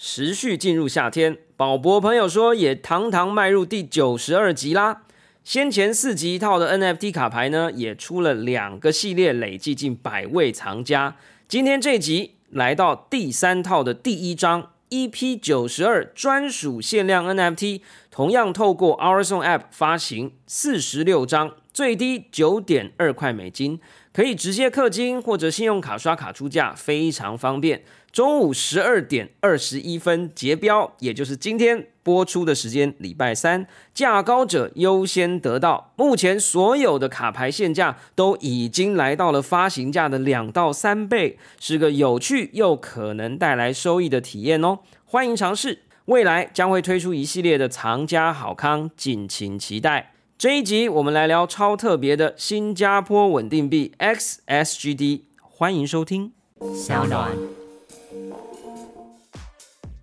持续进入夏天，宝博朋友说也堂堂迈入第九十二集啦。先前四集一套的 NFT 卡牌呢，也出了两个系列，累计近百位藏家。今天这集来到第三套的第一章 EP 九十二专属限量 NFT，同样透过 Ourson App 发行四十六张，最低九点二块美金，可以直接氪金或者信用卡刷卡出价，非常方便。中午十二点二十一分结标，也就是今天播出的时间，礼拜三，价高者优先得到。目前所有的卡牌限价都已经来到了发行价的两到三倍，是个有趣又可能带来收益的体验哦。欢迎尝试，未来将会推出一系列的藏家好康，敬请期待。这一集我们来聊超特别的新加坡稳定币 XSGD，欢迎收听。小暖。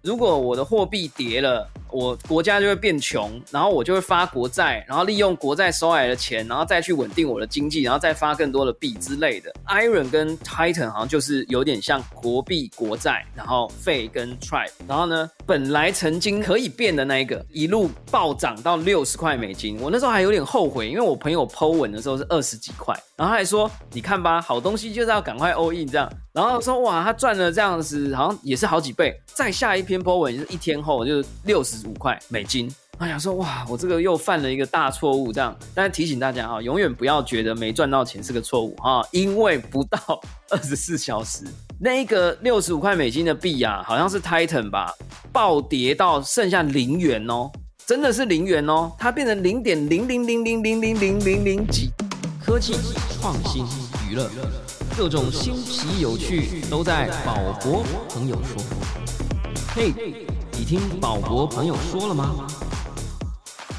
如果我的货币跌了，我国家就会变穷，然后我就会发国债，然后利用国债收来的钱，然后再去稳定我的经济，然后再发更多的币之类的。Iron 跟 Titan 好像就是有点像国币国债，然后 Fe 跟 Tribe，然后呢，本来曾经可以变的那一个，一路暴涨到六十块美金，我那时候还有点后悔，因为我朋友抛稳的时候是二十几块，然后还说，你看吧，好东西就是要赶快 all in 这样。然后说哇，他赚了这样子，好像也是好几倍。再下一篇 po 文，就是一天后就是六十五块美金。哎呀，说哇，我这个又犯了一个大错误，这样。但是提醒大家哈，永远不要觉得没赚到钱是个错误啊，因为不到二十四小时，那个六十五块美金的币啊，好像是 Titan 吧，暴跌到剩下零元哦，真的是零元哦，它变成零点零零零零零零零零零几。科技创新娱乐。各种新奇有趣都在宝博朋友说。嘿，你听宝博朋友说了吗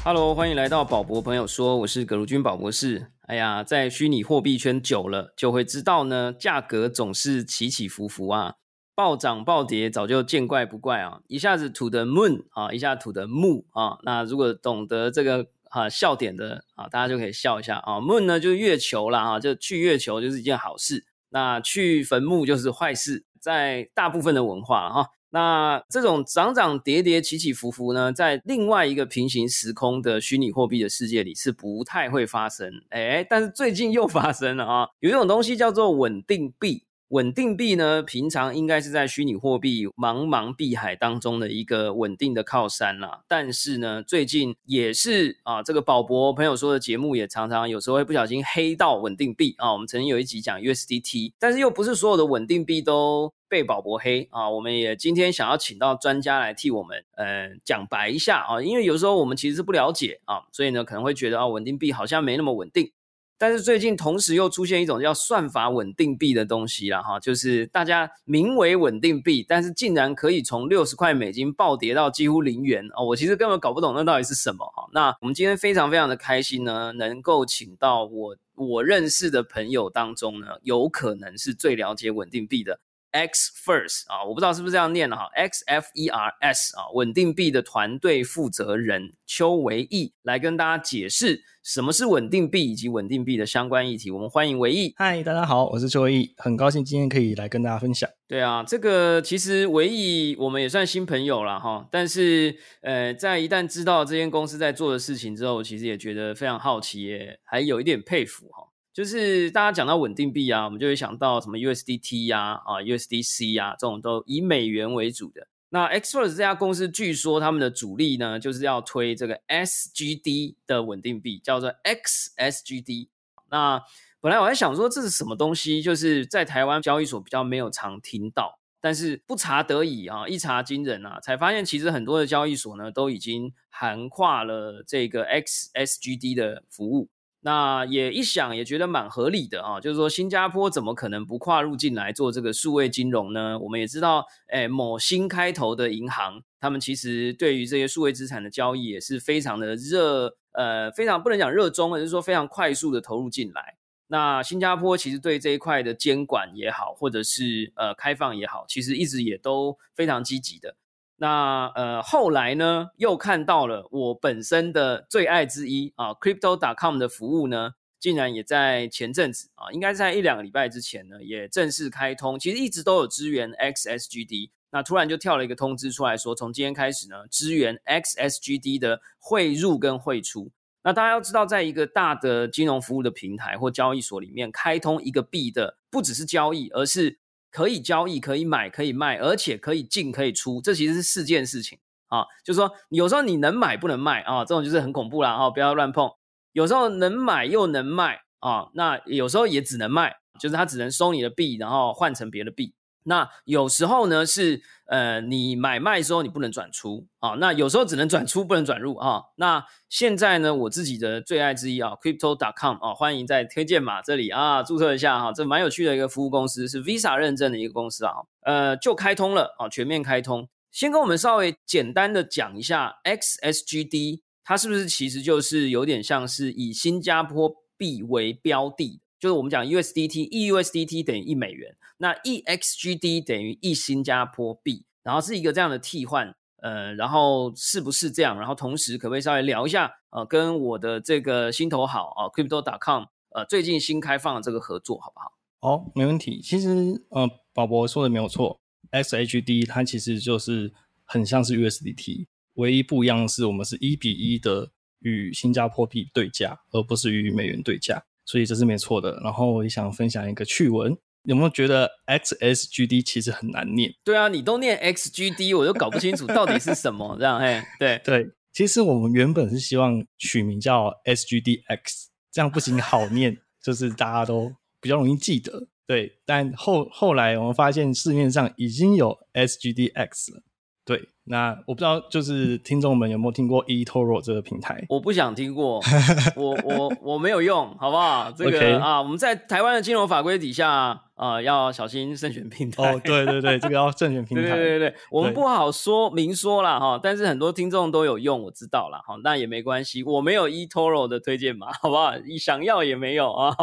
？Hello，欢迎来到宝博朋友说，我是葛如君宝博士。哎呀，在虚拟货币圈久了，就会知道呢，价格总是起起伏伏啊，暴涨暴跌早就见怪不怪啊，一下子吐的 moon 啊，一下吐的木啊。那如果懂得这个啊笑点的啊，大家就可以笑一下啊。moon 呢就是月球啦啊，就去月球就是一件好事。那去坟墓就是坏事，在大部分的文化哈，那这种涨涨跌跌、起起伏伏呢，在另外一个平行时空的虚拟货币的世界里是不太会发生，哎，但是最近又发生了啊，有一种东西叫做稳定币。稳定币呢，平常应该是在虚拟货币茫茫碧海当中的一个稳定的靠山啦。但是呢，最近也是啊，这个宝博朋友说的节目也常常有时候会不小心黑到稳定币啊。我们曾经有一集讲 USDT，但是又不是所有的稳定币都被宝博黑啊。我们也今天想要请到专家来替我们呃讲白一下啊，因为有时候我们其实是不了解啊，所以呢可能会觉得啊稳定币好像没那么稳定。但是最近同时又出现一种叫算法稳定币的东西了哈，就是大家名为稳定币，但是竟然可以从六十块美金暴跌到几乎零元哦，我其实根本搞不懂那到底是什么哈。那我们今天非常非常的开心呢，能够请到我我认识的朋友当中呢，有可能是最了解稳定币的 X First 啊，我不知道是不是这样念的哈，X F E R S 啊，稳定币的团队负责人邱维义来跟大家解释。什么是稳定币以及稳定币的相关议题？我们欢迎维义。嗨，大家好，我是邱维义，很高兴今天可以来跟大家分享。对啊，这个其实维义我们也算新朋友了哈，但是呃，在一旦知道这间公司在做的事情之后，其实也觉得非常好奇，也还有一点佩服哈。就是大家讲到稳定币啊，我们就会想到什么 USDT 呀、啊 USDC 呀这种都以美元为主的。那 x f o r 这家公司据说他们的主力呢，就是要推这个 SGD 的稳定币，叫做 XSGD。那本来我还想说这是什么东西，就是在台湾交易所比较没有常听到，但是不查得已啊，一查惊人啊，才发现其实很多的交易所呢都已经涵跨了这个 XSGD 的服务。那也一想也觉得蛮合理的啊，就是说新加坡怎么可能不跨入进来做这个数位金融呢？我们也知道，哎，某新开头的银行，他们其实对于这些数位资产的交易也是非常的热，呃，非常不能讲热衷，而是说非常快速的投入进来。那新加坡其实对这一块的监管也好，或者是呃开放也好，其实一直也都非常积极的。那呃后来呢，又看到了我本身的最爱之一啊，Crypto.com 的服务呢，竟然也在前阵子啊，应该在一两个礼拜之前呢，也正式开通。其实一直都有支援 XSGD，那突然就跳了一个通知出来说，从今天开始呢，支援 XSGD 的汇入跟汇出。那大家要知道，在一个大的金融服务的平台或交易所里面，开通一个币的不只是交易，而是可以交易、可以买、可以卖，而且可以进、可以出，这其实是四件事情啊。就是说，有时候你能买不能卖啊，这种就是很恐怖了啊，不要乱碰。有时候能买又能卖啊，那有时候也只能卖，就是他只能收你的币，然后换成别的币。那有时候呢是呃，你买卖之后你不能转出啊，那有时候只能转出不能转入啊。那现在呢，我自己的最爱之一啊，Crypto.com 啊，欢迎在推荐码这里啊注册一下哈，这蛮有趣的一个服务公司，是 Visa 认证的一个公司啊，呃，就开通了啊，全面开通。先跟我们稍微简单的讲一下 XSGD，它是不是其实就是有点像是以新加坡币为标的。就是我们讲 USDT，EUSDT 等于一美元，那 EXGD 等于一新加坡币，然后是一个这样的替换，呃，然后是不是这样？然后同时可不可以稍微聊一下，呃，跟我的这个心头好啊，Crypto.com，呃，最近新开放的这个合作好不好？哦，没问题。其实，呃，宝博说的没有错，XHD 它其实就是很像是 USDT，唯一不一样的是我们是一比一的与新加坡币对价，而不是与美元对价。所以这是没错的。然后我也想分享一个趣闻，有没有觉得 XSGD 其实很难念？对啊，你都念 XGD，我都搞不清楚到底是什么。这样嘿，对对，其实我们原本是希望取名叫 SGDX，这样不仅好念，就是大家都比较容易记得。对，但后后来我们发现市面上已经有 SGDX 了。对，那我不知道，就是听众们有没有听过 eToro 这个平台？我不想听过，我我我没有用，好不好？这个啊，我们在台湾的金融法规底下啊，要小心慎选平台。哦，对对对，这个要慎选平 台。对对对，我们不好说明说了哈，但是很多听众都有用，我知道了哈，那也没关系，我没有 eToro 的推荐码，好不好？你想要也没有啊。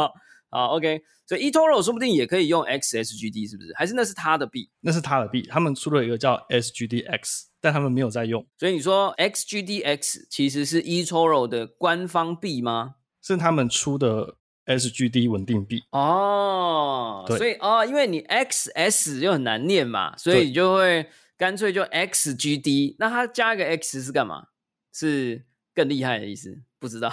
好，OK，所以 eToro 说不定也可以用 XSGD，是不是？还是那是他的币？那是他的币，他们出了一个叫 SGDX，但他们没有在用。所以你说 XGDX 其实是 eToro 的官方币吗？是他们出的 SGD 稳定币哦。所以哦，因为你 XS 又很难念嘛，所以你就会干脆就 XGD。那它加一个 X 是干嘛？是更厉害的意思？不知道。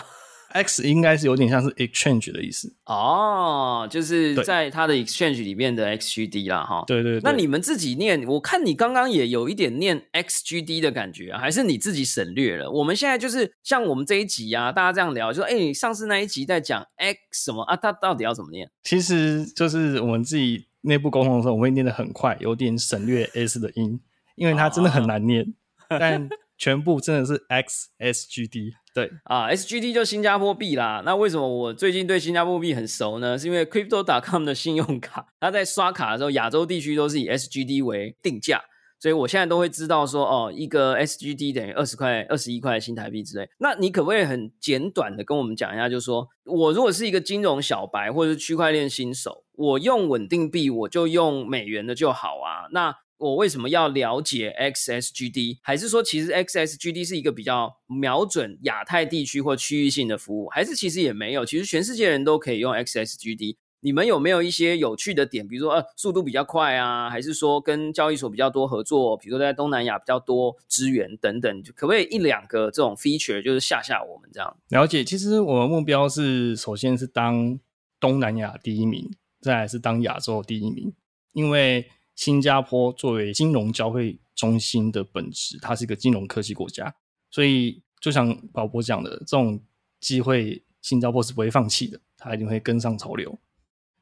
X 应该是有点像是 exchange 的意思哦，就是在它的 exchange 里面的 XGD 啦，哈。对对。那你们自己念，我看你刚刚也有一点念 XGD 的感觉啊，还是你自己省略了？我们现在就是像我们这一集啊，大家这样聊，就说，哎，上次那一集在讲 X 什么啊？它到底要怎么念？其实就是我们自己内部沟通的时候，我会念得很快，有点省略 S 的音，因为它真的很难念，但。全部真的是 XSGD，对啊，SGD 就新加坡币啦。那为什么我最近对新加坡币很熟呢？是因为 Crypto.com 的信用卡，它在刷卡的时候，亚洲地区都是以 SGD 为定价，所以我现在都会知道说，哦，一个 SGD 等于二十块、二十一块新台币之类。那你可不可以很简短的跟我们讲一下，就是说我如果是一个金融小白或者是区块链新手，我用稳定币，我就用美元的就好啊？那我为什么要了解 XSGD？还是说，其实 XSGD 是一个比较瞄准亚太地区或区域性的服务？还是其实也没有？其实全世界人都可以用 XSGD。你们有没有一些有趣的点？比如说，呃，速度比较快啊，还是说跟交易所比较多合作？比如说在东南亚比较多资源等等，可不可以一两个这种 feature 就是吓吓我们这样？了解。其实我们目标是，首先是当东南亚第一名，再来是当亚洲第一名，因为。新加坡作为金融交汇中心的本质，它是一个金融科技国家，所以就像宝博讲的，这种机会新加坡是不会放弃的，它一定会跟上潮流。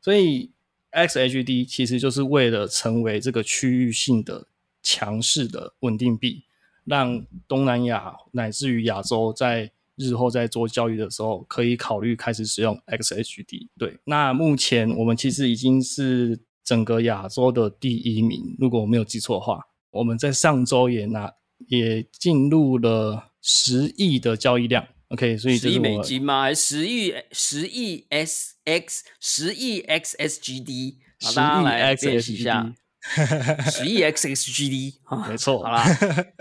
所以 XHD 其实就是为了成为这个区域性的强势的稳定币，让东南亚乃至于亚洲在日后在做交易的时候，可以考虑开始使用 XHD。对，那目前我们其实已经是。整个亚洲的第一名，如果我没有记错的话，我们在上周也拿也进入了十亿的交易量。OK，所以十亿美金吗？还是十亿十亿 SX 十亿 XSGD？十亿 XSGD。十亿 XXGD 没错，好啦，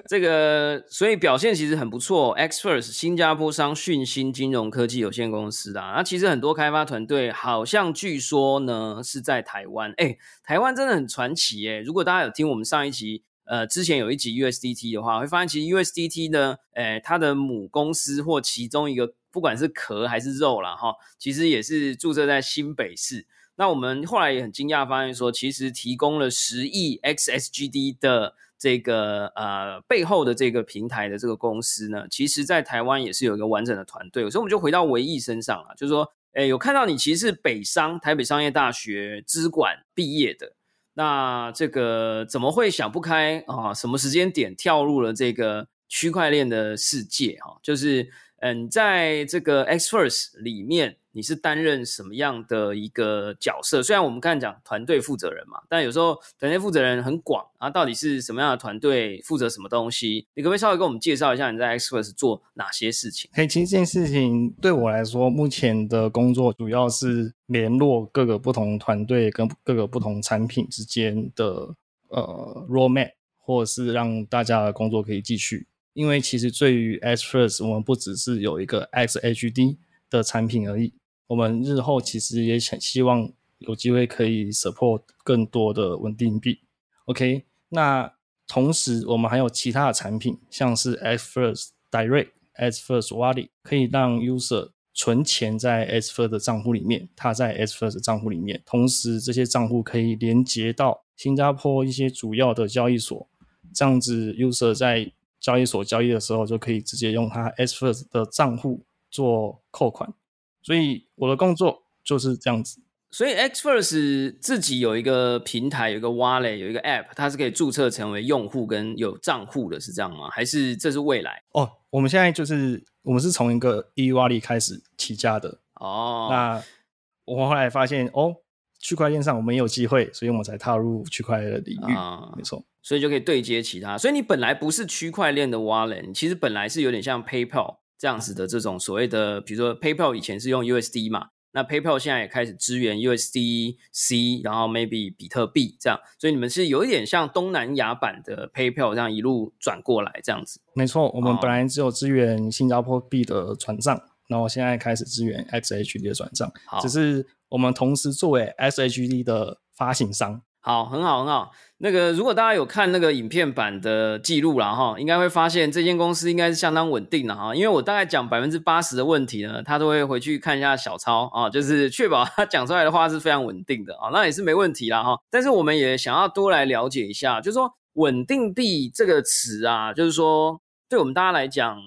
这个所以表现其实很不错。X First 新加坡商讯新金融科技有限公司啊，那其实很多开发团队好像据说呢是在台湾，哎，台湾真的很传奇哎。如果大家有听我们上一集呃之前有一集 USDT 的话，会发现其实 USDT 呢，诶，它的母公司或其中一个不管是壳还是肉啦，哈，其实也是注册在新北市。那我们后来也很惊讶，发现说，其实提供了十亿 XSGD 的这个呃背后的这个平台的这个公司呢，其实在台湾也是有一个完整的团队。所以我们就回到维义身上了，就是说，诶，有看到你其实是北商台北商业大学资管毕业的，那这个怎么会想不开啊？什么时间点跳入了这个区块链的世界？哈，就是嗯，在这个 X First 里面。你是担任什么样的一个角色？虽然我们刚才讲团队负责人嘛，但有时候团队负责人很广啊，到底是什么样的团队负责什么东西？你可不可以稍微跟我们介绍一下你在 Xpress 做哪些事情？嘿，其实这件事情对我来说，目前的工作主要是联络各个不同团队跟各个不同产品之间的呃 roadmap，或者是让大家的工作可以继续。因为其实对于 Xpress，我们不只是有一个 XHD 的产品而已。我们日后其实也想希望有机会可以 support 更多的稳定币，OK？那同时我们还有其他的产品，像是 X First Direct、X First Wallet，可以让 user 存钱在 X First 的账户里面，它在 X First 账户里面，同时这些账户可以连接到新加坡一些主要的交易所，这样子 user 在交易所交易的时候就可以直接用他 X First 的账户做扣款。所以我的工作就是这样子。所以 Xverse 自己有一个平台，有一个 Wallet，有一个 App，它是可以注册成为用户跟有账户的，是这样吗？还是这是未来？哦，我们现在就是我们是从一个 E Wallet 开始起家的。哦，那我后来发现哦，区块链上我们有机会，所以我们才踏入区块链的领域。啊没错，所以就可以对接其他。所以你本来不是区块链的 Wallet，其实本来是有点像 PayPal。这样子的这种所谓的，比如说 PayPal 以前是用 USD 嘛，那 PayPal 现在也开始支援 USDC，然后 maybe 比特币这样，所以你们是有一点像东南亚版的 PayPal 这样一路转过来这样子。没错，我们本来只有支援新加坡币的转账，然后现在开始支援 XHD 的转账，只是我们同时作为 XHD 的发行商。好，很好，很好。那个，如果大家有看那个影片版的记录了哈，应该会发现这间公司应该是相当稳定的哈。因为我大概讲百分之八十的问题呢，他都会回去看一下小抄啊，就是确保他讲出来的话是非常稳定的啊，那也是没问题啦哈。但是我们也想要多来了解一下，就是说“稳定币”这个词啊，就是说对我们大家来讲，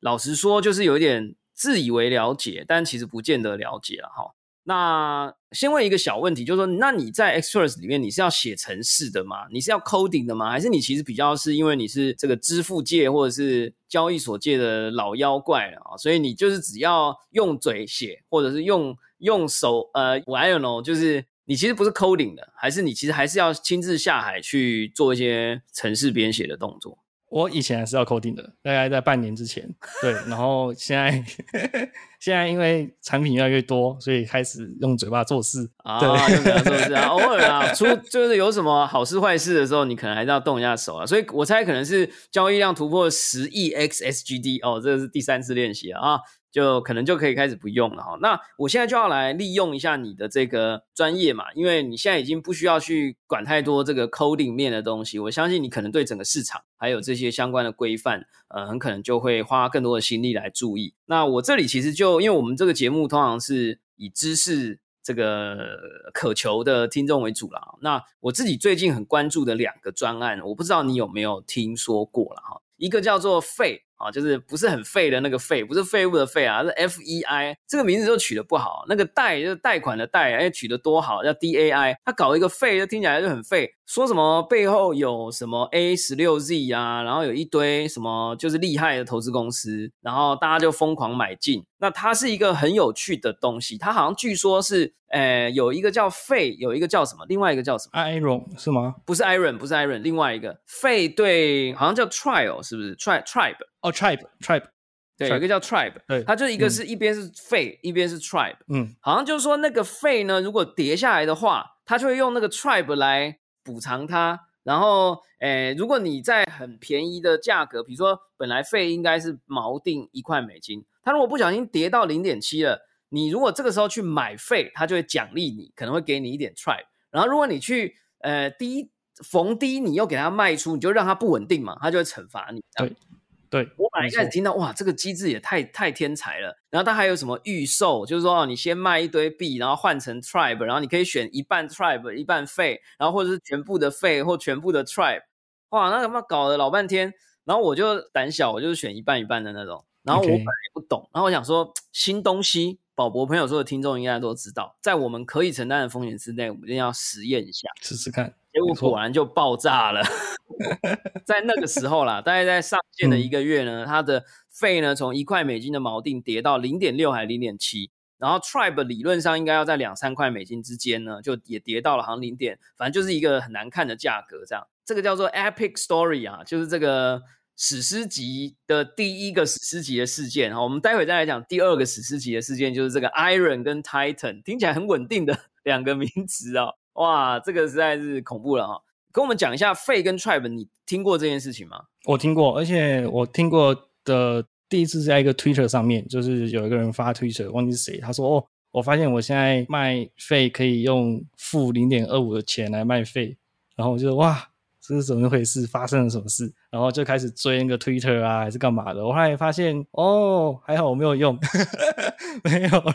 老实说就是有一点自以为了解，但其实不见得了解了哈。那先问一个小问题，就是说，那你在 Xpress 里面，你是要写程式的吗？你是要 coding 的吗？还是你其实比较是因为你是这个支付界或者是交易所界的老妖怪啊？所以你就是只要用嘴写，或者是用用手，呃，I don't know，就是你其实不是 coding 的，还是你其实还是要亲自下海去做一些程式编写的动作？我以前还是要扣定的，大概在半年之前，对，然后现在现在因为产品越来越多，所以开始用嘴巴做事。啊，用嘴巴做事啊，偶尔啊，出就是有什么好事坏事的时候，你可能还是要动一下手啊，所以我猜可能是交易量突破十亿 XSGD 哦，这是第三次练习啊。就可能就可以开始不用了哈。那我现在就要来利用一下你的这个专业嘛，因为你现在已经不需要去管太多这个 coding 面的东西。我相信你可能对整个市场还有这些相关的规范，呃，很可能就会花更多的心力来注意。那我这里其实就因为我们这个节目通常是以知识这个渴求的听众为主了。那我自己最近很关注的两个专案，我不知道你有没有听说过了哈。一个叫做费。啊，就是不是很废的那个废，不是废物的废啊，是 F E I 这个名字就取得不好。那个贷就是贷款的贷，哎，取得多好，叫 D A I。他搞一个废，就听起来就很废。说什么背后有什么 A 十六 Z 啊，然后有一堆什么就是厉害的投资公司，然后大家就疯狂买进。那它是一个很有趣的东西，它好像据说是，呃，有一个叫费，有一个叫什么，另外一个叫什么？Iron 是吗？不是 Iron，不是 Iron，另外一个费对，好像叫 Trial，是不是？Tri Tribe。哦，tribe，tribe，对，有一个叫 tribe，对，它就一个是一边是废，一边是 tribe，嗯，好像就是说那个肺呢，如果跌下来的话，它就会用那个 tribe 来补偿它。然后，诶，如果你在很便宜的价格，比如说本来费应该是锚定一块美金，它如果不小心跌到零点七了，你如果这个时候去买费，它就会奖励你，可能会给你一点 tribe。然后如果你去，呃，低逢低你又给它卖出，你就让它不稳定嘛，它就会惩罚你。对，对我本来一开始听到哇，这个机制也太太天才了。然后它还有什么预售，就是说哦你先卖一堆币，然后换成 tribe，然后你可以选一半 tribe 一半费，然后或者是全部的费或全部的 tribe。哇，那他妈搞了老半天，然后我就胆小，我就是选一半一半的那种。然后我本来也不懂，然后我想说新东西，宝博朋友说的听众应该都知道，在我们可以承担的风险之内，我们一定要实验一下，试试看。结果果然就爆炸了，在那个时候啦，大概在上线的一个月呢，它的费呢从一块美金的锚定跌到零点六还零点七，然后 Tribe 理论上应该要在两三块美金之间呢，就也跌到了好像零点，反正就是一个很难看的价格这样。这个叫做 Epic Story 啊，就是这个。史诗级的第一个史诗级的事件哈，我们待会再来讲第二个史诗级的事件，就是这个 Iron 跟 Titan，听起来很稳定的两个名词啊，哇，这个实在是恐怖了哈。跟我们讲一下费跟 Tribe，你听过这件事情吗？我听过，而且我听过的第一次是在一个 Twitter 上面，就是有一个人发 Twitter，忘记是谁，他说哦，我发现我现在卖费可以用负零点二五的钱来卖费，然后我就哇。这是怎么回事？发生了什么事？然后就开始追那个 Twitter 啊，还是干嘛的？我后来发现，哦，还好我没有用，没有了。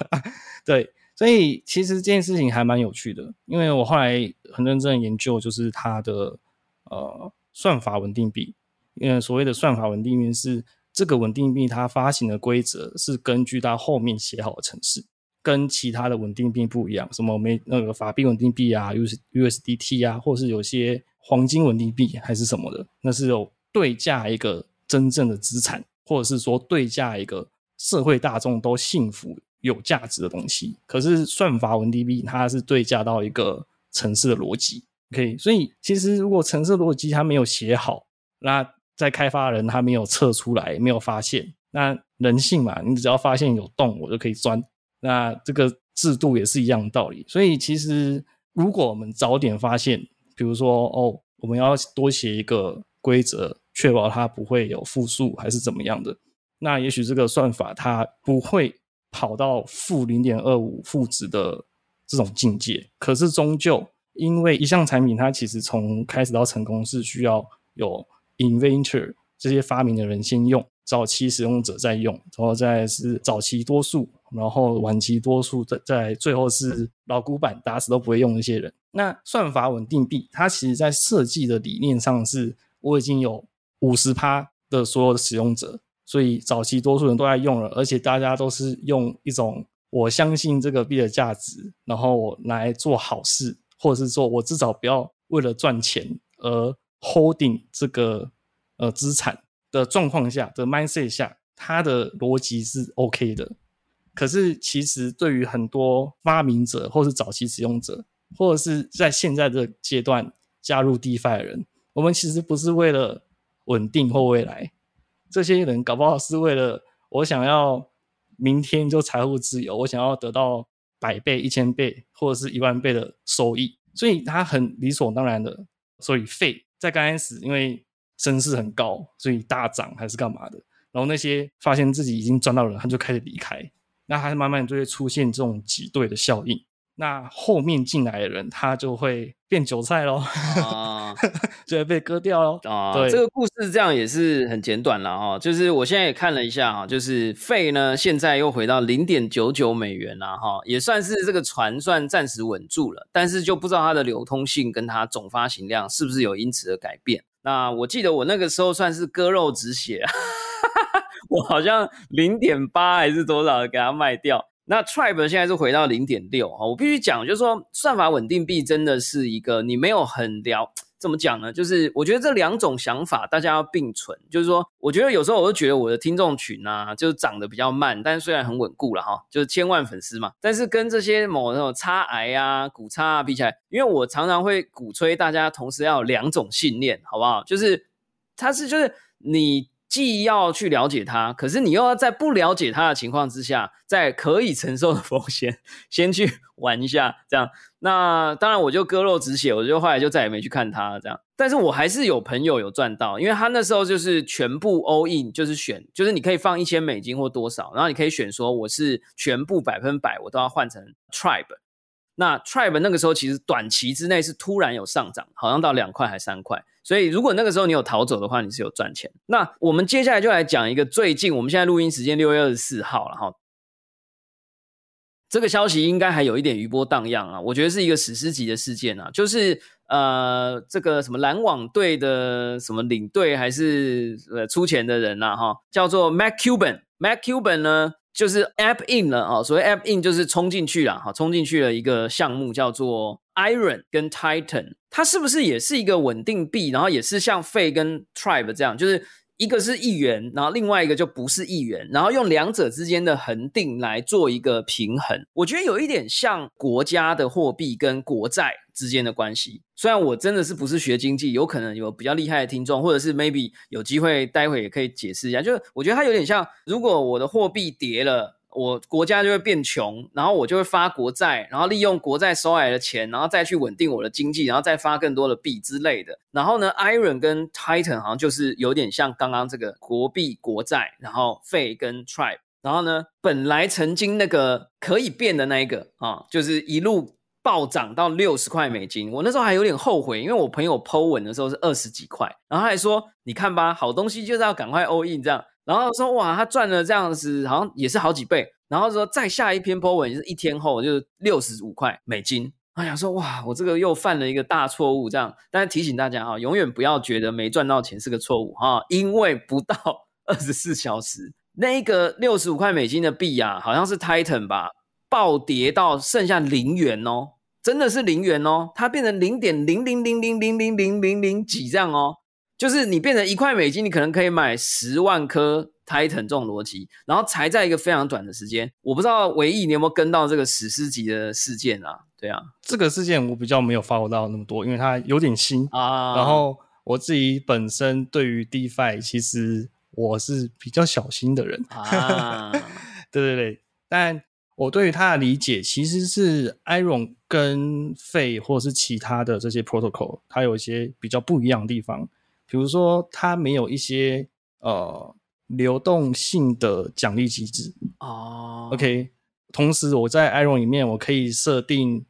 对，所以其实这件事情还蛮有趣的，因为我后来很认真研究，就是它的呃算法稳定币。因为所谓的算法稳定币是这个稳定币它发行的规则是根据它后面写好的程式，跟其他的稳定币不一样。什么没那个法币稳定币啊，US USDT 啊，或是有些。黄金稳定币还是什么的，那是有对价一个真正的资产，或者是说对价一个社会大众都幸福有价值的东西。可是算法稳定币它是对价到一个城市的逻辑，OK？所以其实如果城市逻辑它没有写好，那在开发人他没有测出来，没有发现，那人性嘛，你只要发现有洞，我就可以钻。那这个制度也是一样的道理。所以其实如果我们早点发现，比如说，哦，我们要多写一个规则，确保它不会有负数还是怎么样的。那也许这个算法它不会跑到负零点二五负值的这种境界。可是终究，因为一项产品它其实从开始到成功是需要有 inventor 这些发明的人先用，早期使用者在用，然后再是早期多数，然后晚期多数在在最后是老古板打死都不会用那些人。那算法稳定币，它其实在设计的理念上是，我已经有五十趴的所有的使用者，所以早期多数人都在用了，而且大家都是用一种我相信这个币的价值，然后我来做好事，或者是说我至少不要为了赚钱而 holding 这个呃资产的状况下的 mindset 下，它的逻辑是 OK 的。可是其实对于很多发明者或是早期使用者，或者是在现在这阶段加入 DeFi 的人，我们其实不是为了稳定或未来，这些人搞不好是为了我想要明天就财务自由，我想要得到百倍、一千倍或者是一万倍的收益，所以他很理所当然的，所以费在刚开始因为声势很高，所以大涨还是干嘛的，然后那些发现自己已经赚到了，他就开始离开，那他慢慢就会出现这种挤兑的效应。那后面进来的人，他就会变韭菜喽，啊，就会被割掉喽。啊，对，这个故事这样也是很简短了哈。就是我现在也看了一下哈，就是费呢现在又回到零点九九美元了哈，也算是这个船算暂时稳住了，但是就不知道它的流通性跟它总发行量是不是有因此而改变。那我记得我那个时候算是割肉止血，我好像零点八还是多少给它卖掉。那 Tribe 现在是回到零点六哈，我必须讲，就是说算法稳定币真的是一个你没有很了，怎么讲呢？就是我觉得这两种想法大家要并存，就是说，我觉得有时候我都觉得我的听众群啊，就是涨得比较慢，但是虽然很稳固了哈，就是千万粉丝嘛，但是跟这些某那种差癌啊、股差啊比起来，因为我常常会鼓吹大家同时要有两种信念，好不好？就是它是就是你。既要去了解它，可是你又要在不了解它的情况之下，在可以承受的风险，先去玩一下，这样。那当然，我就割肉止血，我就后来就再也没去看它这样。但是我还是有朋友有赚到，因为他那时候就是全部 all in，就是选，就是你可以放一千美金或多少，然后你可以选说我是全部百分百我都要换成 tribe。那 Tribe 那个时候其实短期之内是突然有上涨，好像到两块还三块。所以如果那个时候你有逃走的话，你是有赚钱。那我们接下来就来讲一个最近，我们现在录音时间六月二十四号了哈。这个消息应该还有一点余波荡漾啊，我觉得是一个史诗级的事件啊，就是呃，这个什么篮网队的什么领队还是呃出钱的人呐哈，叫做 Mac Cuban，Mac Cuban 呢就是 App In 了啊，所谓 App In 就是冲进去了哈，冲进去了一个项目叫做 Iron 跟 Titan，它是不是也是一个稳定币，然后也是像 Fe 跟 Tribe 这样，就是。一个是亿元，然后另外一个就不是亿元，然后用两者之间的恒定来做一个平衡，我觉得有一点像国家的货币跟国债之间的关系。虽然我真的是不是学经济，有可能有比较厉害的听众，或者是 maybe 有机会待会也可以解释一下，就是我觉得它有点像，如果我的货币跌了。我国家就会变穷，然后我就会发国债，然后利用国债收来的钱，然后再去稳定我的经济，然后再发更多的币之类的。然后呢，Iron 跟 Titan 好像就是有点像刚刚这个国币国债，然后 Fe 跟 Tribe，然后呢，本来曾经那个可以变的那一个啊，就是一路暴涨到六十块美金。我那时候还有点后悔，因为我朋友 Po 稳的时候是二十几块，然后他还说：“你看吧，好东西就是要赶快 all in 这样。”然后说哇，他赚了这样子，好像也是好几倍。然后说再下一篇 po 文，是一天后就是六十五块美金。哎呀，说哇，我这个又犯了一个大错误。这样，但是提醒大家啊，永远不要觉得没赚到钱是个错误哈，因为不到 二十四小时，那个六十五块美金的币啊，好像是 Titan 吧，暴跌到剩下零元哦，真的是零元哦，它变成零点零零零零零零零零零几这样哦。就是你变成一块美金，你可能可以买十万颗 Titan 这种逻辑，然后才在一个非常短的时间。我不知道唯一你有没有跟到这个史诗级的事件啊？对啊，这个事件我比较没有 follow 到那么多，因为它有点新啊。然后我自己本身对于 DeFi 其实我是比较小心的人啊。对对对，但我对于它的理解其实是 Iron 跟 Fe 或者是其他的这些 protocol，它有一些比较不一样的地方。比如说，它没有一些呃流动性的奖励机制哦。OK，同时我在 Iron 里面，我可以设定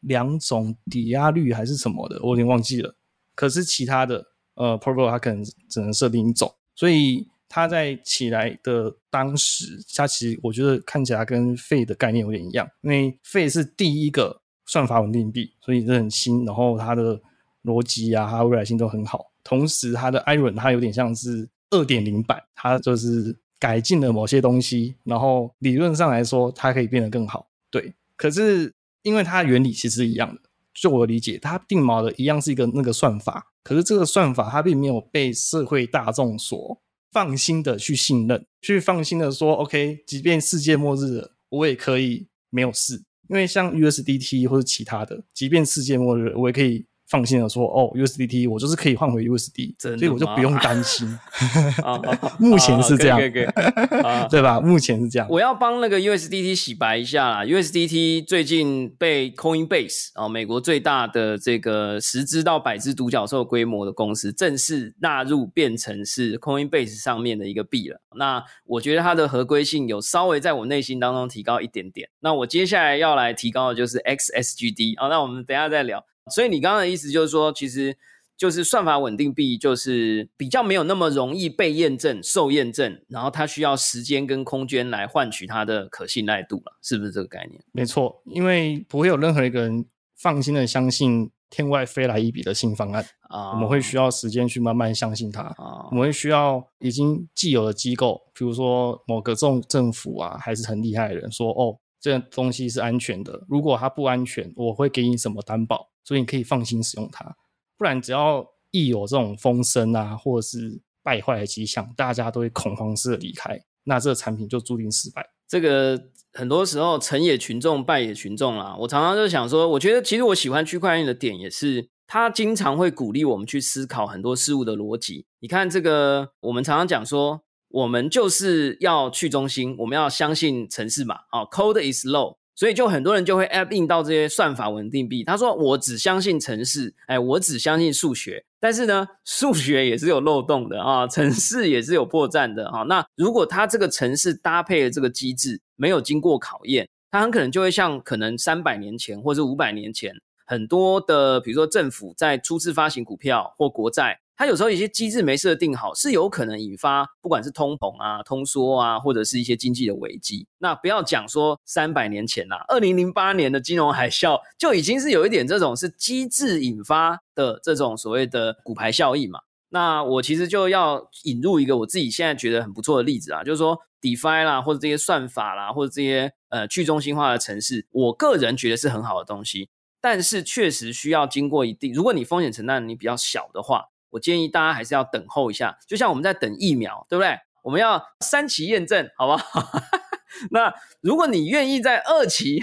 两种抵押率还是什么的，我有点忘记了。可是其他的呃 p r o t o 它可能只能设定一种，所以它在起来的当时，它其实我觉得看起来跟费的概念有点一样，因为费是第一个算法稳定币，所以这很新，然后它的逻辑啊，它未来性都很好。同时，它的 Iron 它有点像是二点零版，它就是改进了某些东西，然后理论上来说，它可以变得更好。对，可是因为它原理其实一样的，就我理解，它定锚的一样是一个那个算法，可是这个算法它并没有被社会大众所放心的去信任，去放心的说，OK，即便世界末日了，我也可以没有事，因为像 USDT 或者其他的，即便世界末日，我也可以。放心的说，哦，USDT 我就是可以换回 USD，所以我就不用担心。目前是这样，对吧？目前是这样。我要帮那个 USDT 洗白一下啦。USDT 最近被 Coinbase 啊，美国最大的这个十只到百只独角兽规模的公司，正式纳入变成是 Coinbase 上面的一个币了。那我觉得它的合规性有稍微在我内心当中提高一点点。那我接下来要来提高的就是 XSGD 啊，那我们等下再聊。所以你刚刚的意思就是说，其实就是算法稳定币，就是比较没有那么容易被验证、受验证，然后它需要时间跟空间来换取它的可信赖度了，是不是这个概念？没错，因为不会有任何一个人放心的相信天外飞来一笔的新方案啊，我们会需要时间去慢慢相信它啊，我们会需要已经既有的机构，比如说某个政政府啊，还是很厉害的人说，哦，这东西是安全的，如果它不安全，我会给你什么担保？所以你可以放心使用它，不然只要一有这种风声啊，或者是败坏的迹象，大家都会恐慌式的离开，那这个产品就注定失败。这个很多时候成也群众，败也群众啦。我常常就想说，我觉得其实我喜欢区块链的点也是，它经常会鼓励我们去思考很多事物的逻辑。你看这个，我们常常讲说，我们就是要去中心，我们要相信城市嘛，哦，code is law。所以就很多人就会 app in 到这些算法稳定币。他说：“我只相信城市，哎，我只相信数学。但是呢，数学也是有漏洞的啊，城市也是有破绽的啊。那如果他这个城市搭配的这个机制没有经过考验，它很可能就会像可能三百年前或者五百年前很多的，比如说政府在初次发行股票或国债。它有时候一些机制没设定好，是有可能引发不管是通膨啊、通缩啊，或者是一些经济的危机。那不要讲说三百年前啦，二零零八年的金融海啸就已经是有一点这种是机制引发的这种所谓的股牌效应嘛。那我其实就要引入一个我自己现在觉得很不错的例子啊，就是说 DeFi 啦，或者这些算法啦，或者这些呃去中心化的城市，我个人觉得是很好的东西，但是确实需要经过一定，如果你风险承担能力比较小的话。我建议大家还是要等候一下，就像我们在等疫苗，对不对？我们要三期验证，好不好？那如果你愿意在二期，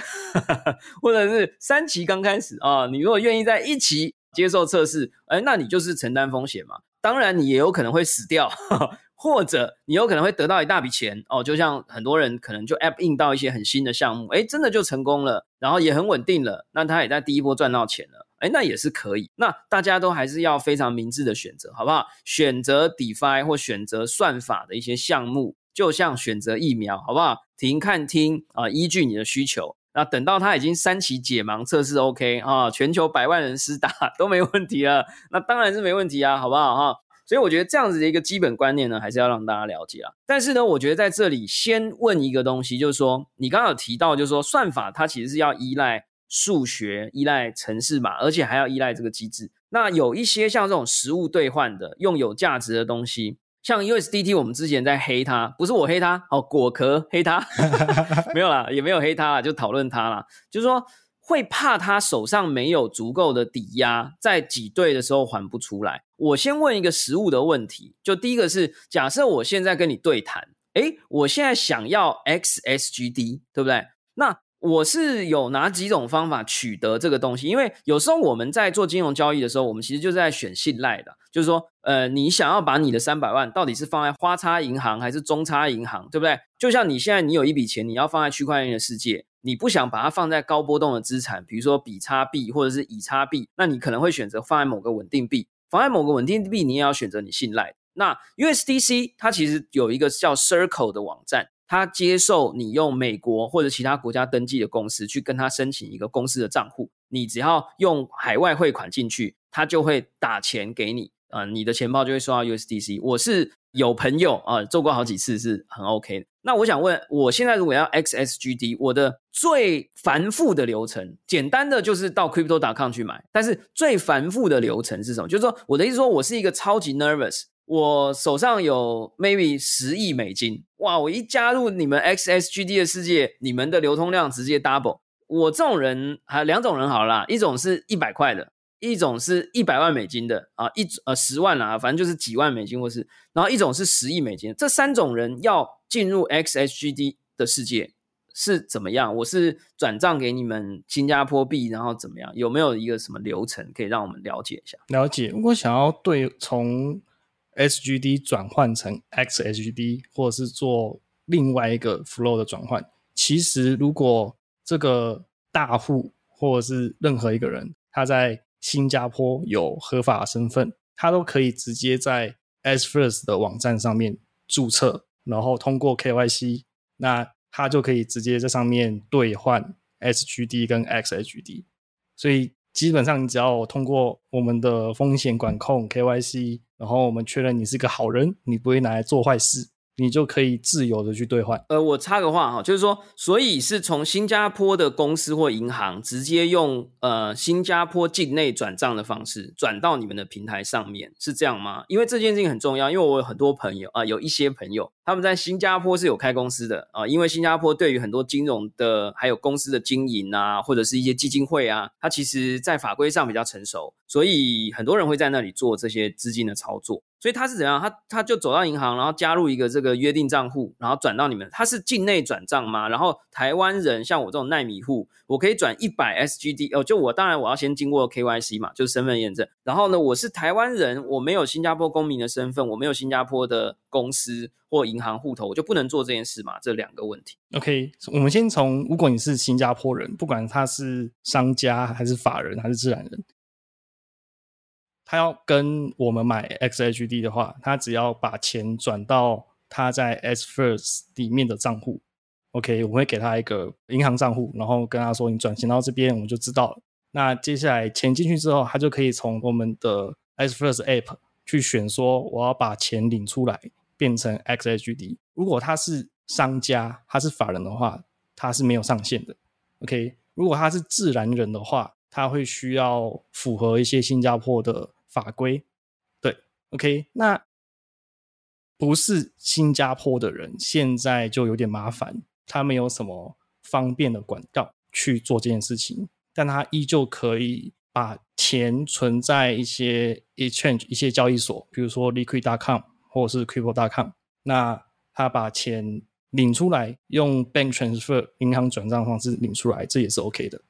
或者是三期刚开始啊，你如果愿意在一期接受测试，哎，那你就是承担风险嘛。当然，你也有可能会死掉。或者你有可能会得到一大笔钱哦，就像很多人可能就 app 印到一些很新的项目，哎，真的就成功了，然后也很稳定了，那他也在第一波赚到钱了，哎，那也是可以。那大家都还是要非常明智的选择，好不好？选择 DeFi 或选择算法的一些项目，就像选择疫苗，好不好？停看听啊，依据你的需求，那等到它已经三期解盲测试 OK 啊，全球百万人施打都没问题了，那当然是没问题啊，好不好哈？所以我觉得这样子的一个基本观念呢，还是要让大家了解啊。但是呢，我觉得在这里先问一个东西，就是说，你刚刚有提到，就是说算法它其实是要依赖数学、依赖程式码，而且还要依赖这个机制。那有一些像这种实物兑换的、用有价值的东西，像 USDT，我们之前在黑它，不是我黑它，哦，果壳黑它，没有啦，也没有黑它啦，就讨论它啦，就是说。会怕他手上没有足够的抵押，在挤兑的时候还不出来。我先问一个实物的问题，就第一个是，假设我现在跟你对谈，诶，我现在想要 XSGD，对不对？那我是有哪几种方法取得这个东西？因为有时候我们在做金融交易的时候，我们其实就是在选信赖的，就是说，呃，你想要把你的三百万到底是放在花叉银行还是中差银行，对不对？就像你现在你有一笔钱，你要放在区块链的世界。你不想把它放在高波动的资产，比如说比差币或者是以差币，那你可能会选择放在某个稳定币。放在某个稳定币，你也要选择你信赖。那 USDC 它其实有一个叫 Circle 的网站，他接受你用美国或者其他国家登记的公司去跟他申请一个公司的账户。你只要用海外汇款进去，他就会打钱给你，啊，你的钱包就会收到 USDC。我是有朋友啊做过好几次，是很 OK 的。那我想问，我现在如果要 XSGD，我的最繁复的流程，简单的就是到 Crypto.com 去买。但是最繁复的流程是什么？就是说，我的意思说，我是一个超级 nervous，我手上有 maybe 十亿美金，哇！我一加入你们 XSGD 的世界，你们的流通量直接 double。我这种人还有两种人好了，一种是一百块的。一种是一百万美金的啊，一呃十万啦，反正就是几万美金或是，然后一种是十亿美金，这三种人要进入 XSGD 的世界是怎么样？我是转账给你们新加坡币，然后怎么样？有没有一个什么流程可以让我们了解一下？了解，如果想要对从 SGD 转换成 XHd，或者是做另外一个 flow 的转换，其实如果这个大户或者是任何一个人他在新加坡有合法身份，他都可以直接在 S First 的网站上面注册，然后通过 KYC，那他就可以直接在上面兑换 SGD 跟 XHD。所以基本上你只要通过我们的风险管控 KYC，然后我们确认你是个好人，你不会拿来做坏事。你就可以自由的去兑换。呃，我插个话哈，就是说，所以是从新加坡的公司或银行直接用呃新加坡境内转账的方式转到你们的平台上面，是这样吗？因为这件事情很重要，因为我有很多朋友啊，有一些朋友他们在新加坡是有开公司的啊，因为新加坡对于很多金融的还有公司的经营啊，或者是一些基金会啊，它其实在法规上比较成熟，所以很多人会在那里做这些资金的操作。所以他是怎样？他他就走到银行，然后加入一个这个约定账户，然后转到你们。他是境内转账吗？然后台湾人像我这种耐米户，我可以转一百 SGD 哦。就我当然我要先经过 KYC 嘛，就是身份验证。然后呢，我是台湾人，我没有新加坡公民的身份，我没有新加坡的公司或银行户头，我就不能做这件事嘛？这两个问题。OK，我们先从如果你是新加坡人，不管他是商家还是法人还是自然人。他要跟我们买 XHD 的话，他只要把钱转到他在 S First 里面的账户，OK，我会给他一个银行账户，然后跟他说你转钱到这边，我们就知道了。那接下来钱进去之后，他就可以从我们的 S First App 去选说我要把钱领出来变成 XHD。如果他是商家，他是法人的话，他是没有上限的。OK，如果他是自然人的话，他会需要符合一些新加坡的法规。对，OK，那不是新加坡的人，现在就有点麻烦。他没有什么方便的管道去做这件事情，但他依旧可以把钱存在一些 exchange 一些交易所，比如说 Liquid.com 或者是 Crypto.com。那他把钱领出来，用 bank transfer 银行转账方式领出来，这也是 OK 的。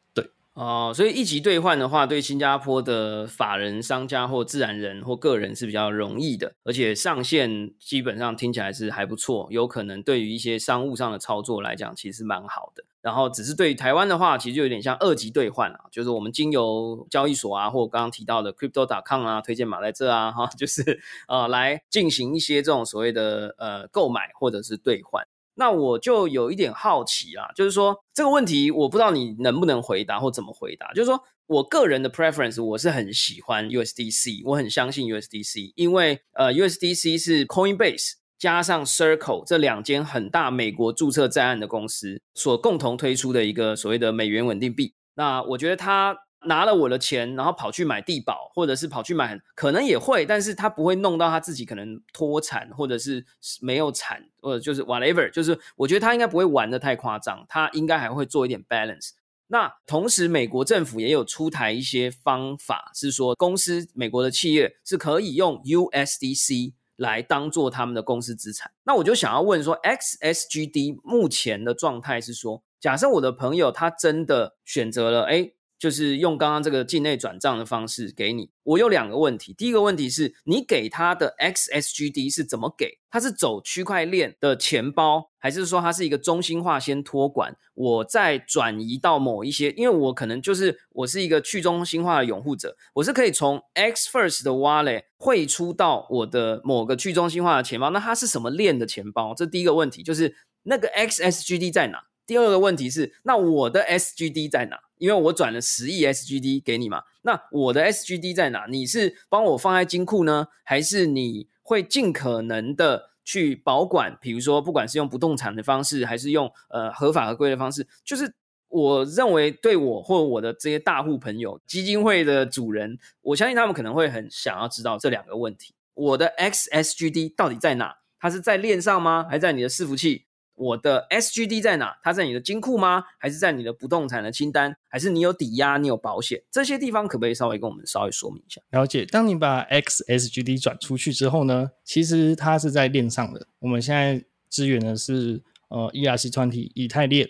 哦，所以一级兑换的话，对新加坡的法人、商家或自然人或个人是比较容易的，而且上限基本上听起来是还不错，有可能对于一些商务上的操作来讲，其实蛮好的。然后只是对于台湾的话，其实就有点像二级兑换啊，就是我们经由交易所啊，或刚刚提到的 Crypto.com 啊，推荐码在这啊，哈，就是呃来进行一些这种所谓的呃购买或者是兑换。那我就有一点好奇啦，就是说这个问题我不知道你能不能回答或怎么回答。就是说我个人的 preference，我是很喜欢 USDC，我很相信 USDC，因为呃 USDC 是 Coinbase 加上 Circle 这两间很大美国注册在案的公司所共同推出的一个所谓的美元稳定币。那我觉得它。拿了我的钱，然后跑去买地保，或者是跑去买，可能也会，但是他不会弄到他自己可能脱产，或者是没有产，或者就是 whatever，就是我觉得他应该不会玩的太夸张，他应该还会做一点 balance。那同时，美国政府也有出台一些方法，是说公司美国的企业是可以用 USDC 来当做他们的公司资产。那我就想要问说，XSGD 目前的状态是说，假设我的朋友他真的选择了，哎。就是用刚刚这个境内转账的方式给你。我有两个问题，第一个问题是你给他的 XSGD 是怎么给？他是走区块链的钱包，还是说它是一个中心化先托管，我再转移到某一些？因为我可能就是我是一个去中心化的拥护者，我是可以从 X First 的挖累汇出到我的某个去中心化的钱包。那它是什么链的钱包？这第一个问题就是那个 XSGD 在哪？第二个问题是那我的 SGD 在哪？因为我转了十亿 SGD 给你嘛，那我的 SGD 在哪？你是帮我放在金库呢，还是你会尽可能的去保管？比如说，不管是用不动产的方式，还是用呃合法合规的方式，就是我认为对我或我的这些大户朋友、基金会的主人，我相信他们可能会很想要知道这两个问题：我的 XSGD 到底在哪？它是在链上吗？还在你的伺服器？我的 SGD 在哪？它在你的金库吗？还是在你的不动产的清单？还是你有抵押？你有保险？这些地方可不可以稍微跟我们稍微说明一下？了解。当你把 XSGD 转出去之后呢，其实它是在链上的。我们现在支援的是呃 ERC 团体以太链